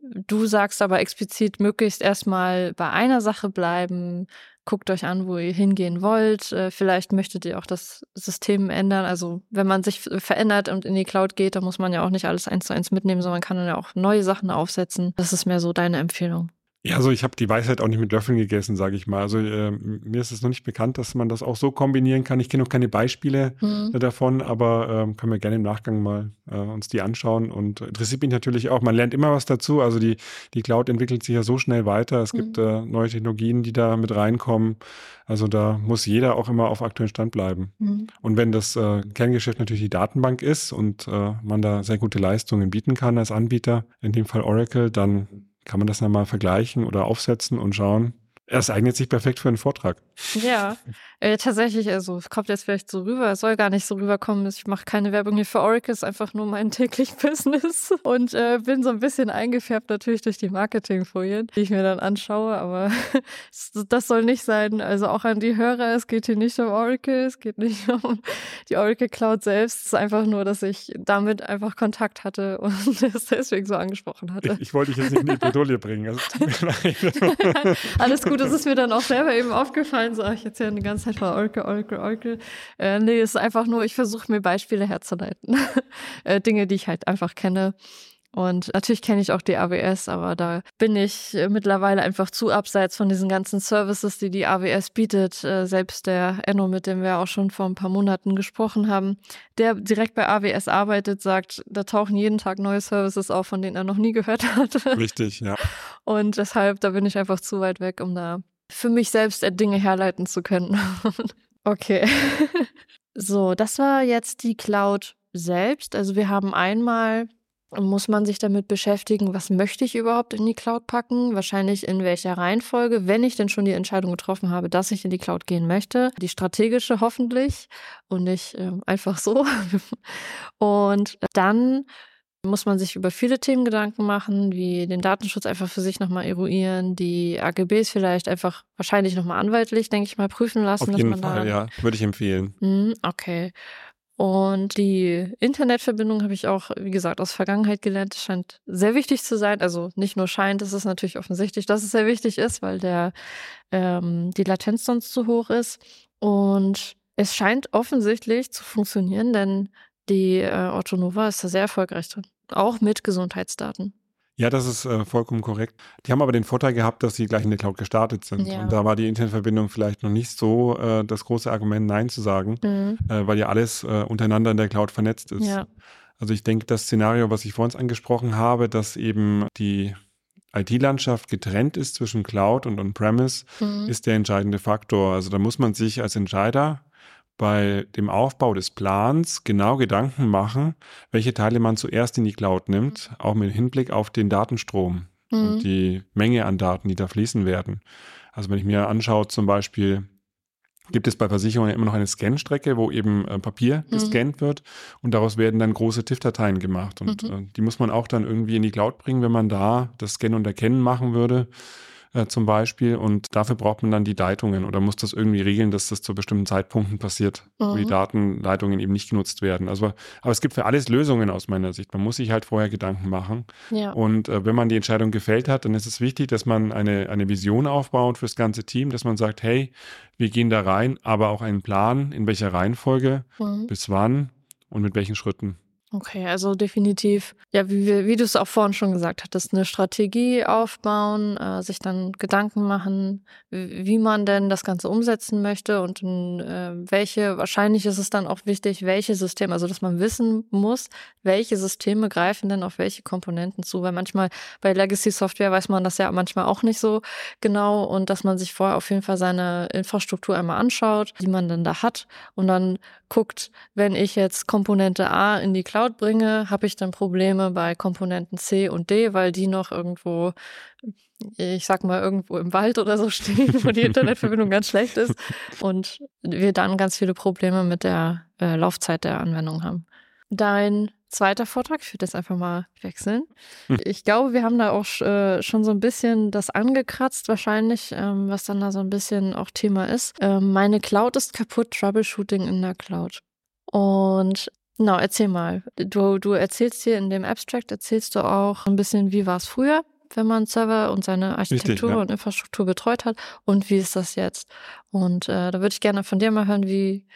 S1: Du sagst aber explizit möglichst erstmal bei einer Sache bleiben, guckt euch an, wo ihr hingehen wollt. Äh, vielleicht möchtet ihr auch das System ändern. Also wenn man sich verändert und in die Cloud geht, dann muss man ja auch nicht alles eins zu eins mitnehmen, sondern kann dann ja auch neue Sachen aufsetzen. Das ist mehr so deine Empfehlung.
S2: Ja, also ich habe die Weisheit auch nicht mit Löffeln gegessen, sage ich mal. Also äh, mir ist es noch nicht bekannt, dass man das auch so kombinieren kann. Ich kenne noch keine Beispiele mhm. davon, aber äh, können wir gerne im Nachgang mal äh, uns die anschauen. Und interessiert mich natürlich auch. Man lernt immer was dazu. Also die, die Cloud entwickelt sich ja so schnell weiter. Es mhm. gibt äh, neue Technologien, die da mit reinkommen. Also da muss jeder auch immer auf aktuellen Stand bleiben. Mhm. Und wenn das äh, Kerngeschäft natürlich die Datenbank ist und äh, man da sehr gute Leistungen bieten kann als Anbieter, in dem Fall Oracle, dann kann man das dann mal vergleichen oder aufsetzen und schauen. Es eignet sich perfekt für einen Vortrag.
S1: Ja, äh, tatsächlich, also es kommt jetzt vielleicht so rüber, es soll gar nicht so rüberkommen. Ich mache keine Werbung hier für Oracle, ist einfach nur mein täglich Business und äh, bin so ein bisschen eingefärbt natürlich durch die Marketingfolien, die ich mir dann anschaue, aber das soll nicht sein. Also auch an die Hörer, es geht hier nicht um Oracle, es geht nicht um die Oracle Cloud selbst. Es ist einfach nur, dass ich damit einfach Kontakt hatte und es deswegen so angesprochen hatte.
S2: Ich, ich wollte dich jetzt nicht in die Bredouille bringen. Also,
S1: Alles gut, das ist mir dann auch selber eben aufgefallen, so ich erzähle eine ganze Zeit war Oracle, Oracle, Oracle. Äh, nee, es ist einfach nur, ich versuche mir Beispiele herzuleiten. äh, Dinge, die ich halt einfach kenne. Und natürlich kenne ich auch die AWS, aber da bin ich äh, mittlerweile einfach zu abseits von diesen ganzen Services, die die AWS bietet. Äh, selbst der Enno, mit dem wir auch schon vor ein paar Monaten gesprochen haben, der direkt bei AWS arbeitet, sagt, da tauchen jeden Tag neue Services auf, von denen er noch nie gehört hat.
S2: Richtig, ja.
S1: Und deshalb, da bin ich einfach zu weit weg, um da für mich selbst Dinge herleiten zu können. okay. so, das war jetzt die Cloud selbst. Also wir haben einmal muss man sich damit beschäftigen, was möchte ich überhaupt in die Cloud packen, wahrscheinlich in welcher Reihenfolge, wenn ich denn schon die Entscheidung getroffen habe, dass ich in die Cloud gehen möchte, die strategische hoffentlich und nicht äh, einfach so. und dann muss man sich über viele Themen Gedanken machen, wie den Datenschutz einfach für sich nochmal eruieren, die AGBs vielleicht einfach wahrscheinlich nochmal anwaltlich, denke ich mal, prüfen lassen.
S2: Auf jeden Fall, ja, würde ich empfehlen.
S1: Hm, okay. Und die Internetverbindung habe ich auch, wie gesagt, aus Vergangenheit gelernt. Scheint sehr wichtig zu sein. Also nicht nur scheint, es ist natürlich offensichtlich, dass es sehr wichtig ist, weil der ähm, die Latenz sonst zu hoch ist. Und es scheint offensichtlich zu funktionieren, denn die äh, Autonova ist da sehr erfolgreich drin. Auch mit Gesundheitsdaten.
S2: Ja, das ist äh, vollkommen korrekt. Die haben aber den Vorteil gehabt, dass sie gleich in der Cloud gestartet sind. Ja. Und da war die Internetverbindung vielleicht noch nicht so äh, das große Argument, Nein zu sagen, mhm. äh, weil ja alles äh, untereinander in der Cloud vernetzt ist. Ja. Also ich denke, das Szenario, was ich vorhin angesprochen habe, dass eben die IT-Landschaft getrennt ist zwischen Cloud und On-Premise, mhm. ist der entscheidende Faktor. Also da muss man sich als Entscheider bei dem Aufbau des Plans genau Gedanken machen, welche Teile man zuerst in die Cloud nimmt, auch mit Hinblick auf den Datenstrom mhm. und die Menge an Daten, die da fließen werden. Also wenn ich mir anschaue, zum Beispiel gibt es bei Versicherungen immer noch eine Scanstrecke, wo eben äh, Papier mhm. gescannt wird und daraus werden dann große TIFF-Dateien gemacht. Und mhm. äh, die muss man auch dann irgendwie in die Cloud bringen, wenn man da das Scannen und Erkennen machen würde äh, zum Beispiel. Und dafür braucht man dann die Leitungen oder muss das irgendwie regeln, dass das zu bestimmten Zeitpunkten passiert, mhm. wo die mhm. Datenleitungen eben nicht genutzt werden. Also, aber es gibt für alles Lösungen aus meiner Sicht. Man muss sich halt vorher Gedanken machen. Ja. Und äh, wenn man die Entscheidung gefällt hat, dann ist es wichtig, dass man eine, eine Vision aufbaut fürs ganze Team, dass man sagt, hey, wir gehen da rein, aber auch einen Plan, in welcher Reihenfolge, mhm. bis wann und mit welchen Schritten.
S1: Okay, also definitiv, ja, wie, wie du es auch vorhin schon gesagt hattest, eine Strategie aufbauen, äh, sich dann Gedanken machen, wie, man denn das Ganze umsetzen möchte und äh, welche, wahrscheinlich ist es dann auch wichtig, welche Systeme, also dass man wissen muss, welche Systeme greifen denn auf welche Komponenten zu, weil manchmal bei Legacy Software weiß man das ja manchmal auch nicht so genau und dass man sich vorher auf jeden Fall seine Infrastruktur einmal anschaut, die man dann da hat und dann guckt, wenn ich jetzt Komponente A in die Cloud bringe, habe ich dann Probleme bei Komponenten C und D, weil die noch irgendwo, ich sag mal, irgendwo im Wald oder so stehen, wo die Internetverbindung ganz schlecht ist und wir dann ganz viele Probleme mit der äh, Laufzeit der Anwendung haben. Dein zweiter Vortrag, ich würde jetzt einfach mal wechseln. Hm. Ich glaube, wir haben da auch äh, schon so ein bisschen das angekratzt, wahrscheinlich, ähm, was dann da so ein bisschen auch Thema ist. Ähm, meine Cloud ist kaputt, Troubleshooting in der Cloud. Und genau, erzähl mal. Du, du erzählst hier in dem Abstract, erzählst du auch ein bisschen, wie war es früher, wenn man Server und seine Architektur Richtig, ja. und Infrastruktur betreut hat und wie ist das jetzt? Und äh, da würde ich gerne von dir mal hören, wie,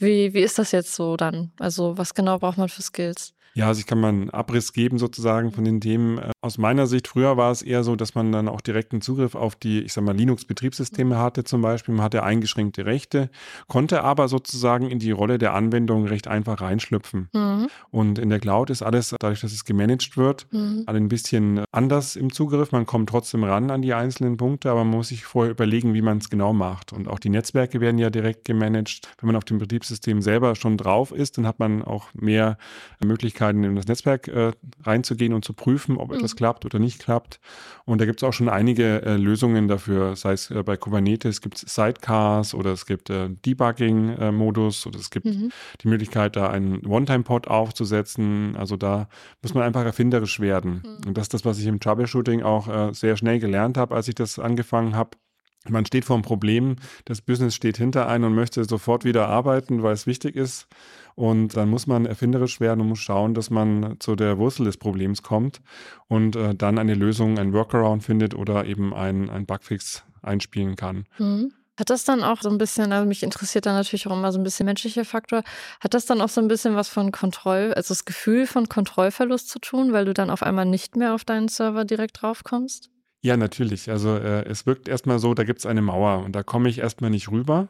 S1: wie, wie ist das jetzt so dann? Also was genau braucht man für Skills?
S2: Ja, also ich kann mal einen Abriss geben sozusagen von den Themen. Äh, aus meiner Sicht, früher war es eher so, dass man dann auch direkten Zugriff auf die, ich sag mal, Linux-Betriebssysteme hatte zum Beispiel. Man hatte eingeschränkte Rechte, konnte aber sozusagen in die Rolle der Anwendung recht einfach reinschlüpfen. Mhm. Und in der Cloud ist alles, dadurch, dass es gemanagt wird, mhm. ein bisschen anders im Zugriff. Man kommt trotzdem ran an die einzelnen Punkte, aber man muss sich vorher überlegen, wie man es genau macht. Und auch die Netzwerke werden ja direkt gemanagt. Wenn man auf dem Betriebssystem selber schon drauf ist, dann hat man auch mehr Möglichkeiten, Möglichkeiten, in das Netzwerk äh, reinzugehen und zu prüfen, ob mhm. etwas klappt oder nicht klappt. Und da gibt es auch schon einige äh, Lösungen dafür, sei es äh, bei Kubernetes gibt es Sidecars oder es gibt äh, Debugging-Modus oder es gibt mhm. die Möglichkeit, da einen One-Time-Pod aufzusetzen. Also da muss man einfach erfinderisch werden. Mhm. Und das ist das, was ich im Troubleshooting auch äh, sehr schnell gelernt habe, als ich das angefangen habe man steht vor einem Problem, das Business steht hinter einem und möchte sofort wieder arbeiten, weil es wichtig ist. Und dann muss man erfinderisch werden und muss schauen, dass man zu der Wurzel des Problems kommt und äh, dann eine Lösung, ein Workaround findet oder eben ein, ein Bugfix einspielen kann.
S1: Mhm. Hat das dann auch so ein bisschen, also mich interessiert dann natürlich auch immer so ein bisschen menschlicher Faktor, hat das dann auch so ein bisschen was von Kontroll, also das Gefühl von Kontrollverlust zu tun, weil du dann auf einmal nicht mehr auf deinen Server direkt draufkommst?
S2: Ja, natürlich. Also äh, es wirkt erstmal so, da gibt es eine Mauer und da komme ich erstmal nicht rüber.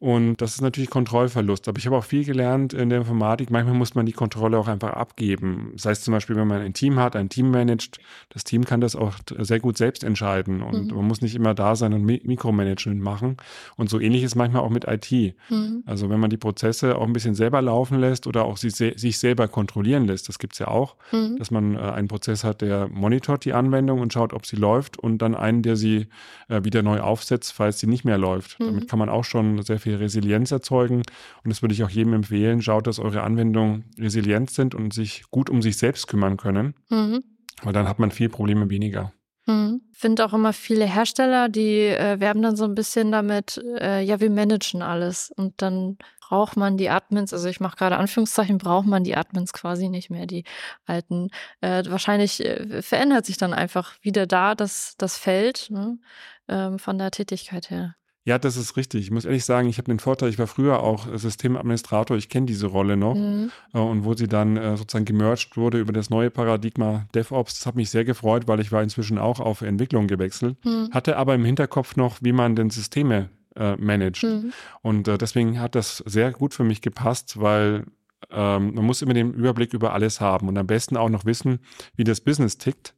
S2: Und das ist natürlich Kontrollverlust. Aber ich habe auch viel gelernt in der Informatik. Manchmal muss man die Kontrolle auch einfach abgeben. Das heißt zum Beispiel, wenn man ein Team hat, ein Team managt, das Team kann das auch sehr gut selbst entscheiden. Und mhm. man muss nicht immer da sein und Mikromanagement machen. Und so ähnlich ist manchmal auch mit IT. Mhm. Also wenn man die Prozesse auch ein bisschen selber laufen lässt oder auch sich, sich selber kontrollieren lässt, das gibt es ja auch, mhm. dass man äh, einen Prozess hat, der monitort die Anwendung und schaut, ob sie läuft und dann einen, der sie äh, wieder neu aufsetzt, falls sie nicht mehr läuft. Damit mhm. kann man auch schon sehr viel viel Resilienz erzeugen. Und das würde ich auch jedem empfehlen. Schaut, dass eure Anwendungen resilient sind und sich gut um sich selbst kümmern können. Mhm. Weil dann hat man viel Probleme weniger.
S1: Mhm. Finde auch immer viele Hersteller, die äh, werben dann so ein bisschen damit, äh, ja, wir managen alles. Und dann braucht man die Admins, also ich mache gerade Anführungszeichen, braucht man die Admins quasi nicht mehr, die alten. Äh, wahrscheinlich äh, verändert sich dann einfach wieder da das, das Feld ne, ähm, von der Tätigkeit her.
S2: Ja, das ist richtig. Ich muss ehrlich sagen, ich habe den Vorteil, ich war früher auch Systemadministrator, ich kenne diese Rolle noch. Mhm. Äh, und wo sie dann äh, sozusagen gemerged wurde über das neue Paradigma DevOps, das hat mich sehr gefreut, weil ich war inzwischen auch auf Entwicklung gewechselt, mhm. hatte aber im Hinterkopf noch, wie man denn Systeme äh, managt. Mhm. Und äh, deswegen hat das sehr gut für mich gepasst, weil ähm, man muss immer den Überblick über alles haben und am besten auch noch wissen, wie das Business tickt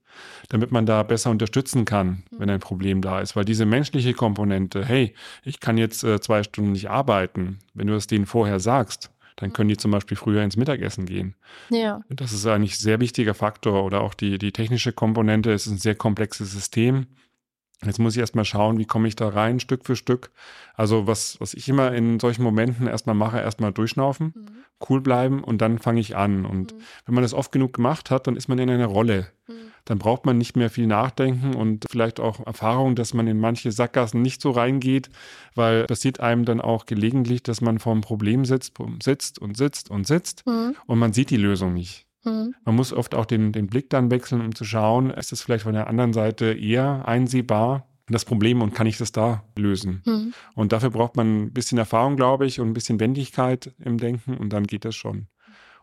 S2: damit man da besser unterstützen kann, wenn ein Problem da ist. Weil diese menschliche Komponente, hey, ich kann jetzt äh, zwei Stunden nicht arbeiten, wenn du es denen vorher sagst, dann können die zum Beispiel früher ins Mittagessen gehen. Ja. Das ist eigentlich ein sehr wichtiger Faktor. Oder auch die, die technische Komponente, es ist ein sehr komplexes System. Jetzt muss ich erstmal schauen, wie komme ich da rein, Stück für Stück. Also was, was ich immer in solchen Momenten erstmal mache, erstmal durchschnaufen, mhm. cool bleiben und dann fange ich an. Und mhm. wenn man das oft genug gemacht hat, dann ist man in einer Rolle. Mhm. Dann braucht man nicht mehr viel nachdenken und vielleicht auch Erfahrung, dass man in manche Sackgassen nicht so reingeht, weil passiert einem dann auch gelegentlich, dass man vor einem Problem sitzt, sitzt und sitzt und sitzt mhm. und man sieht die Lösung nicht. Mhm. Man muss oft auch den, den Blick dann wechseln, um zu schauen, ist es vielleicht von der anderen Seite eher einsehbar, das Problem und kann ich das da lösen? Mhm. Und dafür braucht man ein bisschen Erfahrung, glaube ich, und ein bisschen Wendigkeit im Denken und dann geht das schon.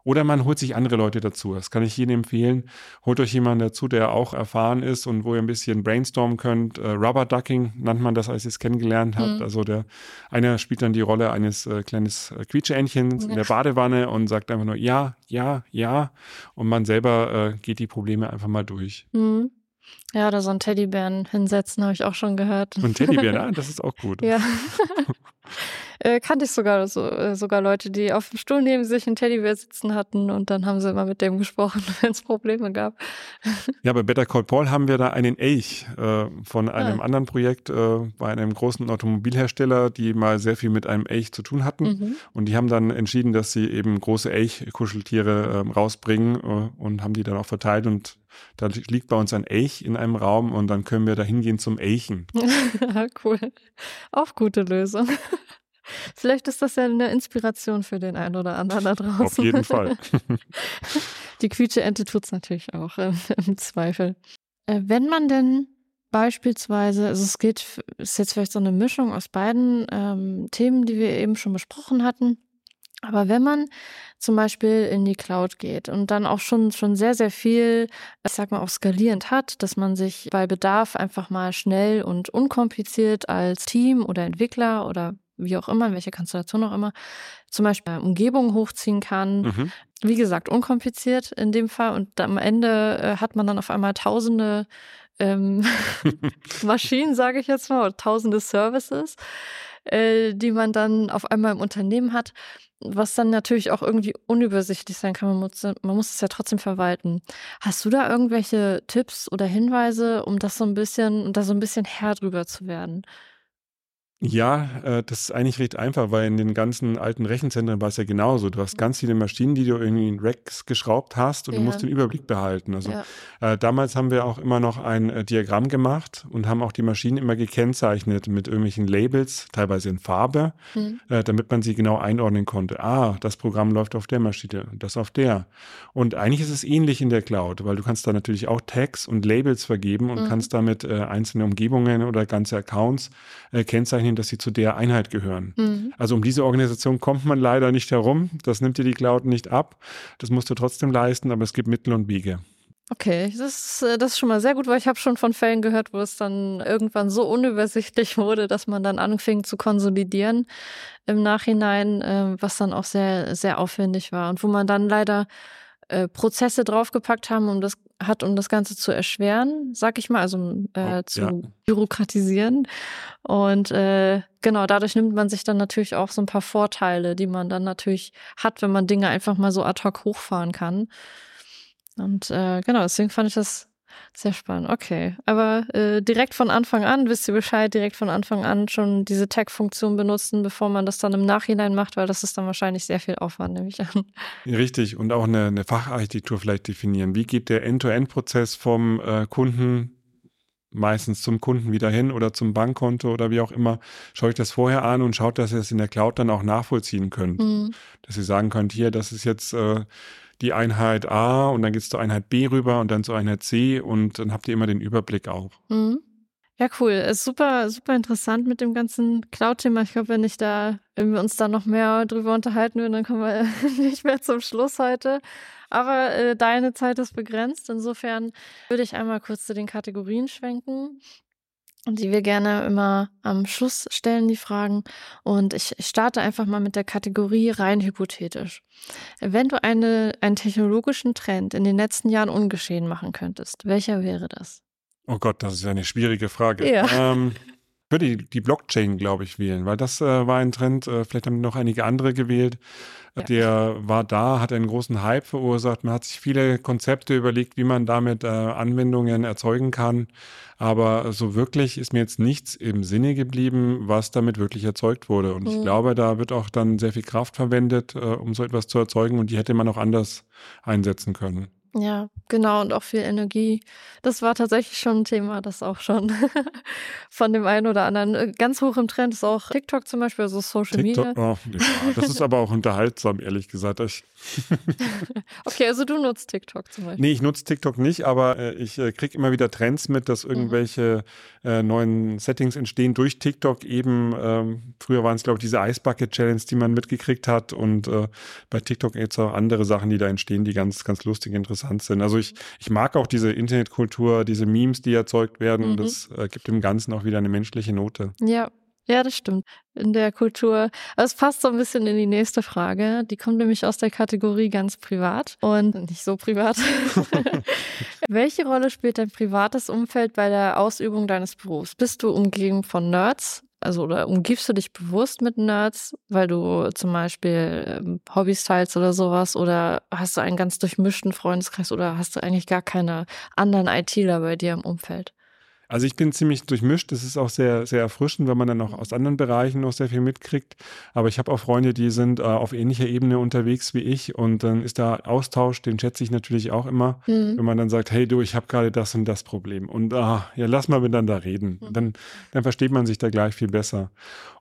S2: Oder man holt sich andere Leute dazu. Das kann ich jedem empfehlen. Holt euch jemanden dazu, der auch erfahren ist und wo ihr ein bisschen brainstormen könnt. Äh, Rubber Ducking nannt man das, als ihr es kennengelernt habt. Mhm. Also der einer spielt dann die Rolle eines äh, kleines äh, Quietscheentchens ja. in der Badewanne und sagt einfach nur ja, ja, ja. Und man selber äh, geht die Probleme einfach mal durch.
S1: Mhm. Ja, oder so einen Teddybären hinsetzen, habe ich auch schon gehört.
S2: Und Teddybären, ah, das ist auch gut.
S1: Ja. äh, kannte ich sogar so, äh, sogar Leute, die auf dem Stuhl neben sich einen Teddybär sitzen hatten und dann haben sie immer mit dem gesprochen, wenn es Probleme gab.
S2: ja, bei Better Call Paul haben wir da einen Elch äh, von einem ah. anderen Projekt äh, bei einem großen Automobilhersteller, die mal sehr viel mit einem Elch zu tun hatten mhm. und die haben dann entschieden, dass sie eben große Elch-Kuscheltiere ähm, rausbringen äh, und haben die dann auch verteilt und da liegt bei uns ein Elch in einem Raum und dann können wir da hingehen zum Elchen.
S1: cool. Auch gute Lösung. Vielleicht ist das ja eine Inspiration für den einen oder anderen da draußen.
S2: Auf jeden Fall.
S1: Die Quietsche-Ente tut es natürlich auch äh, im Zweifel. Äh, wenn man denn beispielsweise, also es geht, ist jetzt vielleicht so eine Mischung aus beiden ähm, Themen, die wir eben schon besprochen hatten. Aber wenn man zum Beispiel in die Cloud geht und dann auch schon, schon sehr, sehr viel, ich sag mal, auch skalierend hat, dass man sich bei Bedarf einfach mal schnell und unkompliziert als Team oder Entwickler oder wie auch immer, in welcher Konstellation auch immer, zum Beispiel Umgebungen hochziehen kann. Mhm. Wie gesagt, unkompliziert in dem Fall. Und am Ende äh, hat man dann auf einmal tausende ähm, Maschinen, sage ich jetzt mal, oder tausende Services, äh, die man dann auf einmal im Unternehmen hat was dann natürlich auch irgendwie unübersichtlich sein kann. Man muss, man muss es ja trotzdem verwalten. Hast du da irgendwelche Tipps oder Hinweise, um das so ein bisschen, um da so ein bisschen Herr drüber zu werden?
S2: Ja, äh, das ist eigentlich recht einfach, weil in den ganzen alten Rechenzentren war es ja genauso. Du hast ganz viele Maschinen, die du irgendwie in Racks geschraubt hast und ja. du musst den Überblick behalten. Also ja. äh, damals haben wir auch immer noch ein äh, Diagramm gemacht und haben auch die Maschinen immer gekennzeichnet mit irgendwelchen Labels, teilweise in Farbe, mhm. äh, damit man sie genau einordnen konnte. Ah, das Programm läuft auf der Maschine, das auf der. Und eigentlich ist es ähnlich in der Cloud, weil du kannst da natürlich auch Tags und Labels vergeben und mhm. kannst damit äh, einzelne Umgebungen oder ganze Accounts äh, kennzeichnen bezeichnen, dass sie zu der Einheit gehören. Mhm. Also um diese Organisation kommt man leider nicht herum. Das nimmt dir die Cloud nicht ab. Das musst du trotzdem leisten, aber es gibt Mittel und Wege.
S1: Okay, das ist, äh, das ist schon mal sehr gut, weil ich habe schon von Fällen gehört, wo es dann irgendwann so unübersichtlich wurde, dass man dann anfing zu konsolidieren im Nachhinein, äh, was dann auch sehr, sehr aufwendig war und wo man dann leider äh, Prozesse draufgepackt haben, um das hat, um das Ganze zu erschweren, sag ich mal, also äh, oh, zu ja. bürokratisieren. Und äh, genau, dadurch nimmt man sich dann natürlich auch so ein paar Vorteile, die man dann natürlich hat, wenn man Dinge einfach mal so ad hoc hochfahren kann. Und äh, genau, deswegen fand ich das sehr spannend, okay. Aber äh, direkt von Anfang an, wisst ihr Bescheid, direkt von Anfang an schon diese Tag-Funktion benutzen, bevor man das dann im Nachhinein macht, weil das ist dann wahrscheinlich sehr viel Aufwand, nehme ich an.
S2: Richtig, und auch eine, eine Facharchitektur vielleicht definieren. Wie geht der End-to-End-Prozess vom äh, Kunden meistens zum Kunden wieder hin oder zum Bankkonto oder wie auch immer, schaut euch das vorher an und schaut, dass ihr es in der Cloud dann auch nachvollziehen könnt. Mhm. Dass ihr sagen könnt, hier, das ist jetzt äh, die Einheit A und dann geht es zur Einheit B rüber und dann zur Einheit C und dann habt ihr immer den Überblick auch. Mhm.
S1: Ja, cool. Ist super, super interessant mit dem ganzen Cloud-Thema. Ich glaube, wenn ich da, wenn wir uns da noch mehr drüber unterhalten würden, dann kommen wir nicht mehr zum Schluss heute. Aber äh, deine Zeit ist begrenzt. Insofern würde ich einmal kurz zu den Kategorien schwenken die wir gerne immer am Schluss stellen, die Fragen. Und ich starte einfach mal mit der Kategorie rein hypothetisch. Wenn du eine, einen technologischen Trend in den letzten Jahren ungeschehen machen könntest, welcher wäre das?
S2: Oh Gott, das ist eine schwierige Frage. Ja. Ähm, ich würde die, die Blockchain, glaube ich, wählen, weil das äh, war ein Trend. Äh, vielleicht haben noch einige andere gewählt. Ja. Der war da, hat einen großen Hype verursacht. Man hat sich viele Konzepte überlegt, wie man damit äh, Anwendungen erzeugen kann. Aber so wirklich ist mir jetzt nichts im Sinne geblieben, was damit wirklich erzeugt wurde. Und mhm. ich glaube, da wird auch dann sehr viel Kraft verwendet, äh, um so etwas zu erzeugen. Und die hätte man auch anders einsetzen können.
S1: Ja, genau, und auch viel Energie. Das war tatsächlich schon ein Thema, das auch schon von dem einen oder anderen äh, ganz hoch im Trend ist auch TikTok zum Beispiel, also Social TikTok, Media. Oh,
S2: ja, das ist aber auch unterhaltsam, ehrlich gesagt.
S1: Okay, also du nutzt TikTok zum Beispiel.
S2: Nee, ich nutze TikTok nicht, aber äh, ich äh, kriege immer wieder Trends mit, dass mhm. irgendwelche äh, neuen Settings entstehen durch TikTok. Eben, ähm, früher waren es, glaube ich, diese Ice Bucket Challenge, die man mitgekriegt hat. Und äh, bei TikTok jetzt auch andere Sachen, die da entstehen, die ganz, ganz lustig interessant sind. Also ich, ich mag auch diese Internetkultur, diese Memes, die erzeugt werden. Mhm. Das äh, gibt dem Ganzen auch wieder eine menschliche Note.
S1: Ja, Ja, das stimmt. In der Kultur. Es passt so ein bisschen in die nächste Frage. Die kommt nämlich aus der Kategorie ganz privat und nicht so privat. Welche Rolle spielt dein privates Umfeld bei der Ausübung deines Berufs? Bist du umgeben von Nerds? Also, oder umgibst du dich bewusst mit Nerds, weil du zum Beispiel ähm, Hobbys teilst oder sowas? Oder hast du einen ganz durchmischten Freundeskreis oder hast du eigentlich gar keine anderen ITler bei dir im Umfeld?
S2: Also ich bin ziemlich durchmischt. Das ist auch sehr, sehr erfrischend, wenn man dann auch aus anderen Bereichen noch sehr viel mitkriegt. Aber ich habe auch Freunde, die sind äh, auf ähnlicher Ebene unterwegs wie ich. Und dann ist da Austausch, den schätze ich natürlich auch immer, mhm. wenn man dann sagt, hey du, ich habe gerade das und das Problem. Und ah, ja, lass mal miteinander reden. Mhm. Dann, dann versteht man sich da gleich viel besser.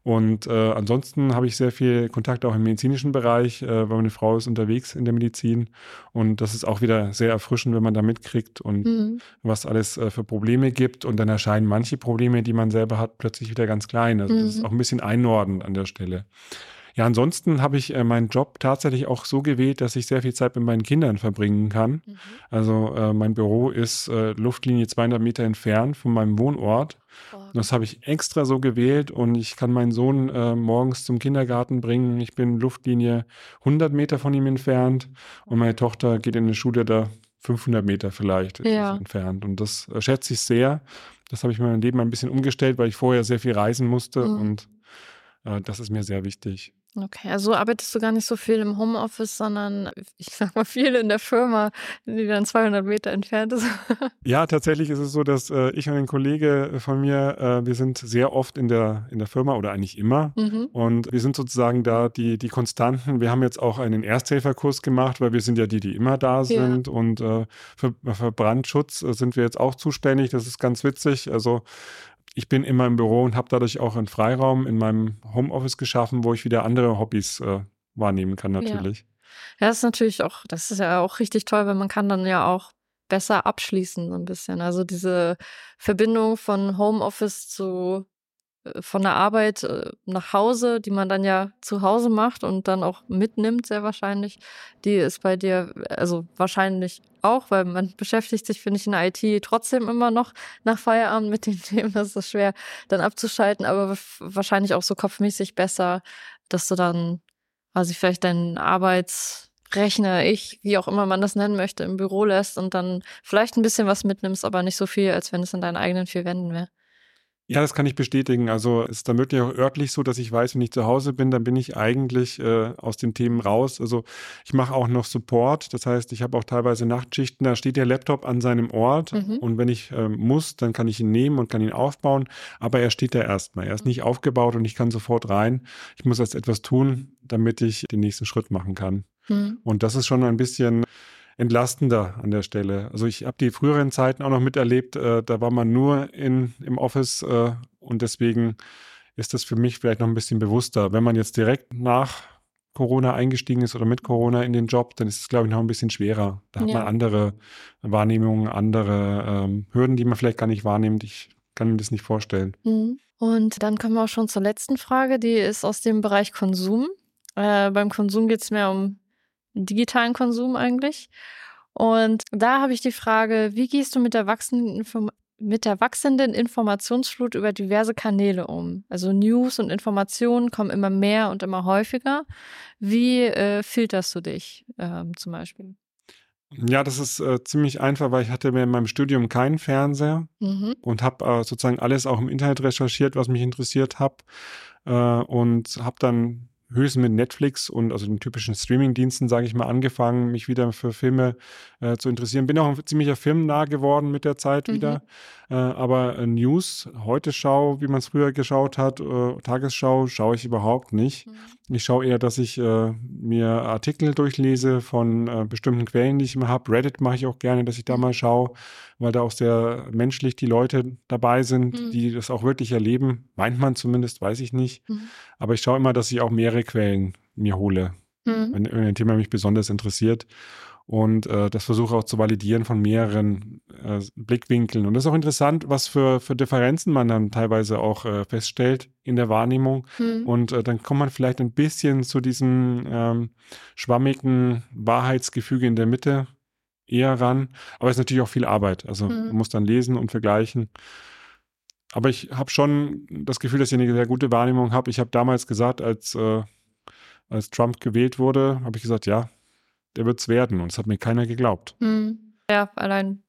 S2: Und äh, ansonsten habe ich sehr viel Kontakt auch im medizinischen Bereich, äh, weil meine Frau ist unterwegs in der Medizin. Und das ist auch wieder sehr erfrischend, wenn man da mitkriegt und mhm. was alles äh, für Probleme gibt. Und dann erscheinen manche Probleme, die man selber hat, plötzlich wieder ganz klein. Also mhm. das ist mhm. auch ein bisschen einordnend an der Stelle. Ja, ansonsten habe ich äh, meinen Job tatsächlich auch so gewählt, dass ich sehr viel Zeit mit meinen Kindern verbringen kann. Mhm. Also äh, mein Büro ist äh, Luftlinie 200 Meter entfernt von meinem Wohnort. Oh. Das habe ich extra so gewählt und ich kann meinen Sohn äh, morgens zum Kindergarten bringen. Ich bin Luftlinie 100 Meter von ihm entfernt und meine Tochter geht in eine Schule da 500 Meter vielleicht ja. entfernt. Und das äh, schätze ich sehr. Das habe ich mein Leben ein bisschen umgestellt, weil ich vorher sehr viel reisen musste mhm. und äh, das ist mir sehr wichtig.
S1: Okay, also arbeitest du gar nicht so viel im Homeoffice, sondern ich sag mal viel in der Firma, die dann 200 Meter entfernt ist.
S2: ja, tatsächlich ist es so, dass äh, ich und ein Kollege von mir, äh, wir sind sehr oft in der, in der Firma oder eigentlich immer. Mhm. Und wir sind sozusagen da die, die Konstanten. Wir haben jetzt auch einen Ersthelferkurs gemacht, weil wir sind ja die, die immer da sind. Ja. Und äh, für, für Brandschutz äh, sind wir jetzt auch zuständig. Das ist ganz witzig. Also ich bin immer im Büro und habe dadurch auch einen Freiraum in meinem Homeoffice geschaffen, wo ich wieder andere Hobbys äh, wahrnehmen kann natürlich.
S1: Ja. ja, das ist natürlich auch, das ist ja auch richtig toll, weil man kann dann ja auch besser abschließen so ein bisschen. Also diese Verbindung von Homeoffice zu von der Arbeit äh, nach Hause, die man dann ja zu Hause macht und dann auch mitnimmt, sehr wahrscheinlich, die ist bei dir, also wahrscheinlich auch, weil man beschäftigt sich, finde ich, in der IT trotzdem immer noch nach Feierabend mit den Themen. Das ist schwer dann abzuschalten, aber wahrscheinlich auch so kopfmäßig besser, dass du dann quasi vielleicht deinen Arbeitsrechner, ich, wie auch immer man das nennen möchte, im Büro lässt und dann vielleicht ein bisschen was mitnimmst, aber nicht so viel, als wenn es in deinen eigenen vier Wänden wäre.
S2: Ja, das kann ich bestätigen. Also es ist dann wirklich auch örtlich so, dass ich weiß, wenn ich zu Hause bin, dann bin ich eigentlich äh, aus den Themen raus. Also ich mache auch noch Support. Das heißt, ich habe auch teilweise Nachtschichten. Da steht der Laptop an seinem Ort mhm. und wenn ich äh, muss, dann kann ich ihn nehmen und kann ihn aufbauen. Aber er steht da erstmal. Er ist nicht aufgebaut und ich kann sofort rein. Ich muss jetzt etwas tun, damit ich den nächsten Schritt machen kann. Mhm. Und das ist schon ein bisschen entlastender an der Stelle. Also ich habe die früheren Zeiten auch noch miterlebt, äh, da war man nur in, im Office äh, und deswegen ist das für mich vielleicht noch ein bisschen bewusster. Wenn man jetzt direkt nach Corona eingestiegen ist oder mit Corona in den Job, dann ist es, glaube ich, noch ein bisschen schwerer. Da hat ja. man andere Wahrnehmungen, andere ähm, Hürden, die man vielleicht gar nicht wahrnimmt. Ich kann mir das nicht vorstellen.
S1: Mhm. Und dann kommen wir auch schon zur letzten Frage, die ist aus dem Bereich Konsum. Äh, beim Konsum geht es mehr um digitalen Konsum eigentlich. Und da habe ich die Frage, wie gehst du mit der wachsenden Inform mit der wachsenden Informationsflut über diverse Kanäle um. Also News und Informationen kommen immer mehr und immer häufiger. Wie äh, filterst du dich ähm, zum Beispiel?
S2: Ja, das ist äh, ziemlich einfach, weil ich hatte mir in meinem Studium keinen Fernseher mhm. und habe äh, sozusagen alles auch im Internet recherchiert, was mich interessiert hat äh, und habe dann höchstens mit Netflix und also den typischen Streaming-Diensten, sage ich mal, angefangen, mich wieder für Filme äh, zu interessieren. Bin auch ein ziemlicher filmnah geworden mit der Zeit mhm. wieder. Äh, aber äh, News, heute Schau, wie man es früher geschaut hat, äh, Tagesschau, schaue ich überhaupt nicht. Mhm. Ich schaue eher, dass ich äh, mir Artikel durchlese von äh, bestimmten Quellen, die ich immer habe. Reddit mache ich auch gerne, dass ich da mhm. mal schaue, weil da auch sehr menschlich die Leute dabei sind, mhm. die das auch wirklich erleben. Meint man zumindest, weiß ich nicht. Mhm. Aber ich schaue immer, dass ich auch mehrere Quellen mir hole, mhm. wenn irgendein Thema mich besonders interessiert und äh, das versuche auch zu validieren von mehreren äh, Blickwinkeln. Und das ist auch interessant, was für, für Differenzen man dann teilweise auch äh, feststellt in der Wahrnehmung. Hm. Und äh, dann kommt man vielleicht ein bisschen zu diesem ähm, schwammigen Wahrheitsgefüge in der Mitte eher ran. Aber es ist natürlich auch viel Arbeit. Also hm. man muss dann lesen und vergleichen. aber ich habe schon das Gefühl, dass ich eine sehr gute Wahrnehmung habe. Ich habe damals gesagt, als, äh, als Trump gewählt wurde, habe ich gesagt, ja, der wird es werden. Und es hat mir keiner geglaubt.
S1: Hm. Ja, allein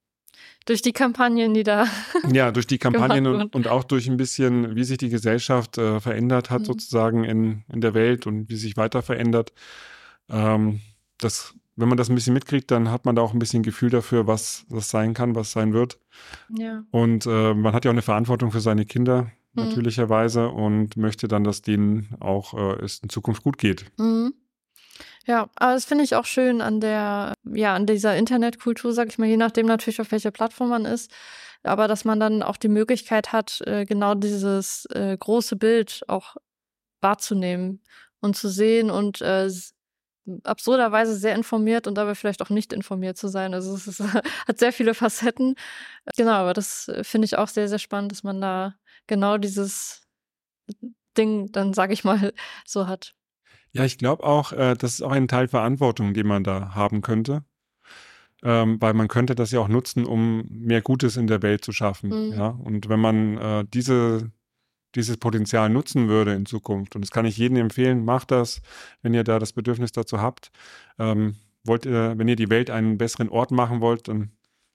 S1: durch die Kampagnen, die da.
S2: Ja, durch die Kampagnen und, und, auch durch ein bisschen, wie sich die Gesellschaft äh, verändert hat, mhm. sozusagen in, in der Welt und wie sich weiter verändert. Ähm, das, wenn man das ein bisschen mitkriegt, dann hat man da auch ein bisschen Gefühl dafür, was das sein kann, was sein wird.
S1: Ja.
S2: Und äh, man hat ja auch eine Verantwortung für seine Kinder, mhm. natürlicherweise, und möchte dann, dass denen auch äh, es in Zukunft gut geht.
S1: Mhm. Ja, aber das finde ich auch schön an der, ja, an dieser Internetkultur, sag ich mal, je nachdem natürlich, auf welcher Plattform man ist. Aber dass man dann auch die Möglichkeit hat, äh, genau dieses äh, große Bild auch wahrzunehmen und zu sehen und äh, absurderweise sehr informiert und dabei vielleicht auch nicht informiert zu sein. Also es ist, hat sehr viele Facetten. Genau, aber das äh, finde ich auch sehr, sehr spannend, dass man da genau dieses Ding dann, sage ich mal, so hat.
S2: Ja, ich glaube auch, äh, das ist auch ein Teil Verantwortung, den man da haben könnte. Ähm, weil man könnte das ja auch nutzen, um mehr Gutes in der Welt zu schaffen. Mhm. Ja? Und wenn man äh, diese, dieses Potenzial nutzen würde in Zukunft, und das kann ich jedem empfehlen, macht das, wenn ihr da das Bedürfnis dazu habt. Ähm, wollt ihr, wenn ihr die Welt einen besseren Ort machen wollt, dann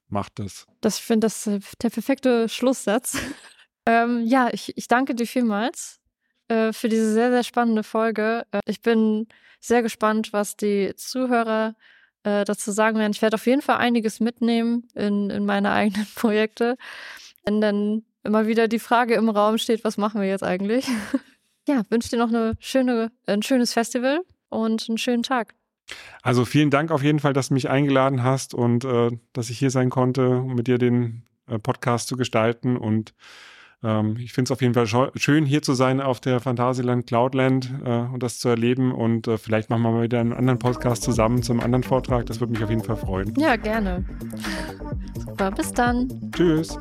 S2: macht das.
S1: Das finde ich der perfekte Schlusssatz. ähm, ja, ich, ich danke dir vielmals äh, für diese sehr, sehr spannende Folge. Äh, ich bin sehr gespannt, was die Zuhörer äh, dazu sagen werden. Ich werde auf jeden Fall einiges mitnehmen in, in meine eigenen Projekte. Wenn dann immer wieder die Frage im Raum steht, was machen wir jetzt eigentlich? ja, wünsche dir noch eine schöne, ein schönes Festival und einen schönen Tag.
S2: Also vielen Dank auf jeden Fall, dass du mich eingeladen hast und äh, dass ich hier sein konnte, um mit dir den äh, Podcast zu gestalten und ähm, ich finde es auf jeden Fall schön, hier zu sein auf der Phantasialand Cloudland äh, und das zu erleben. Und äh, vielleicht machen wir mal wieder einen anderen Podcast zusammen zum anderen Vortrag. Das würde mich auf jeden Fall freuen.
S1: Ja, gerne. Super, bis dann.
S2: Tschüss.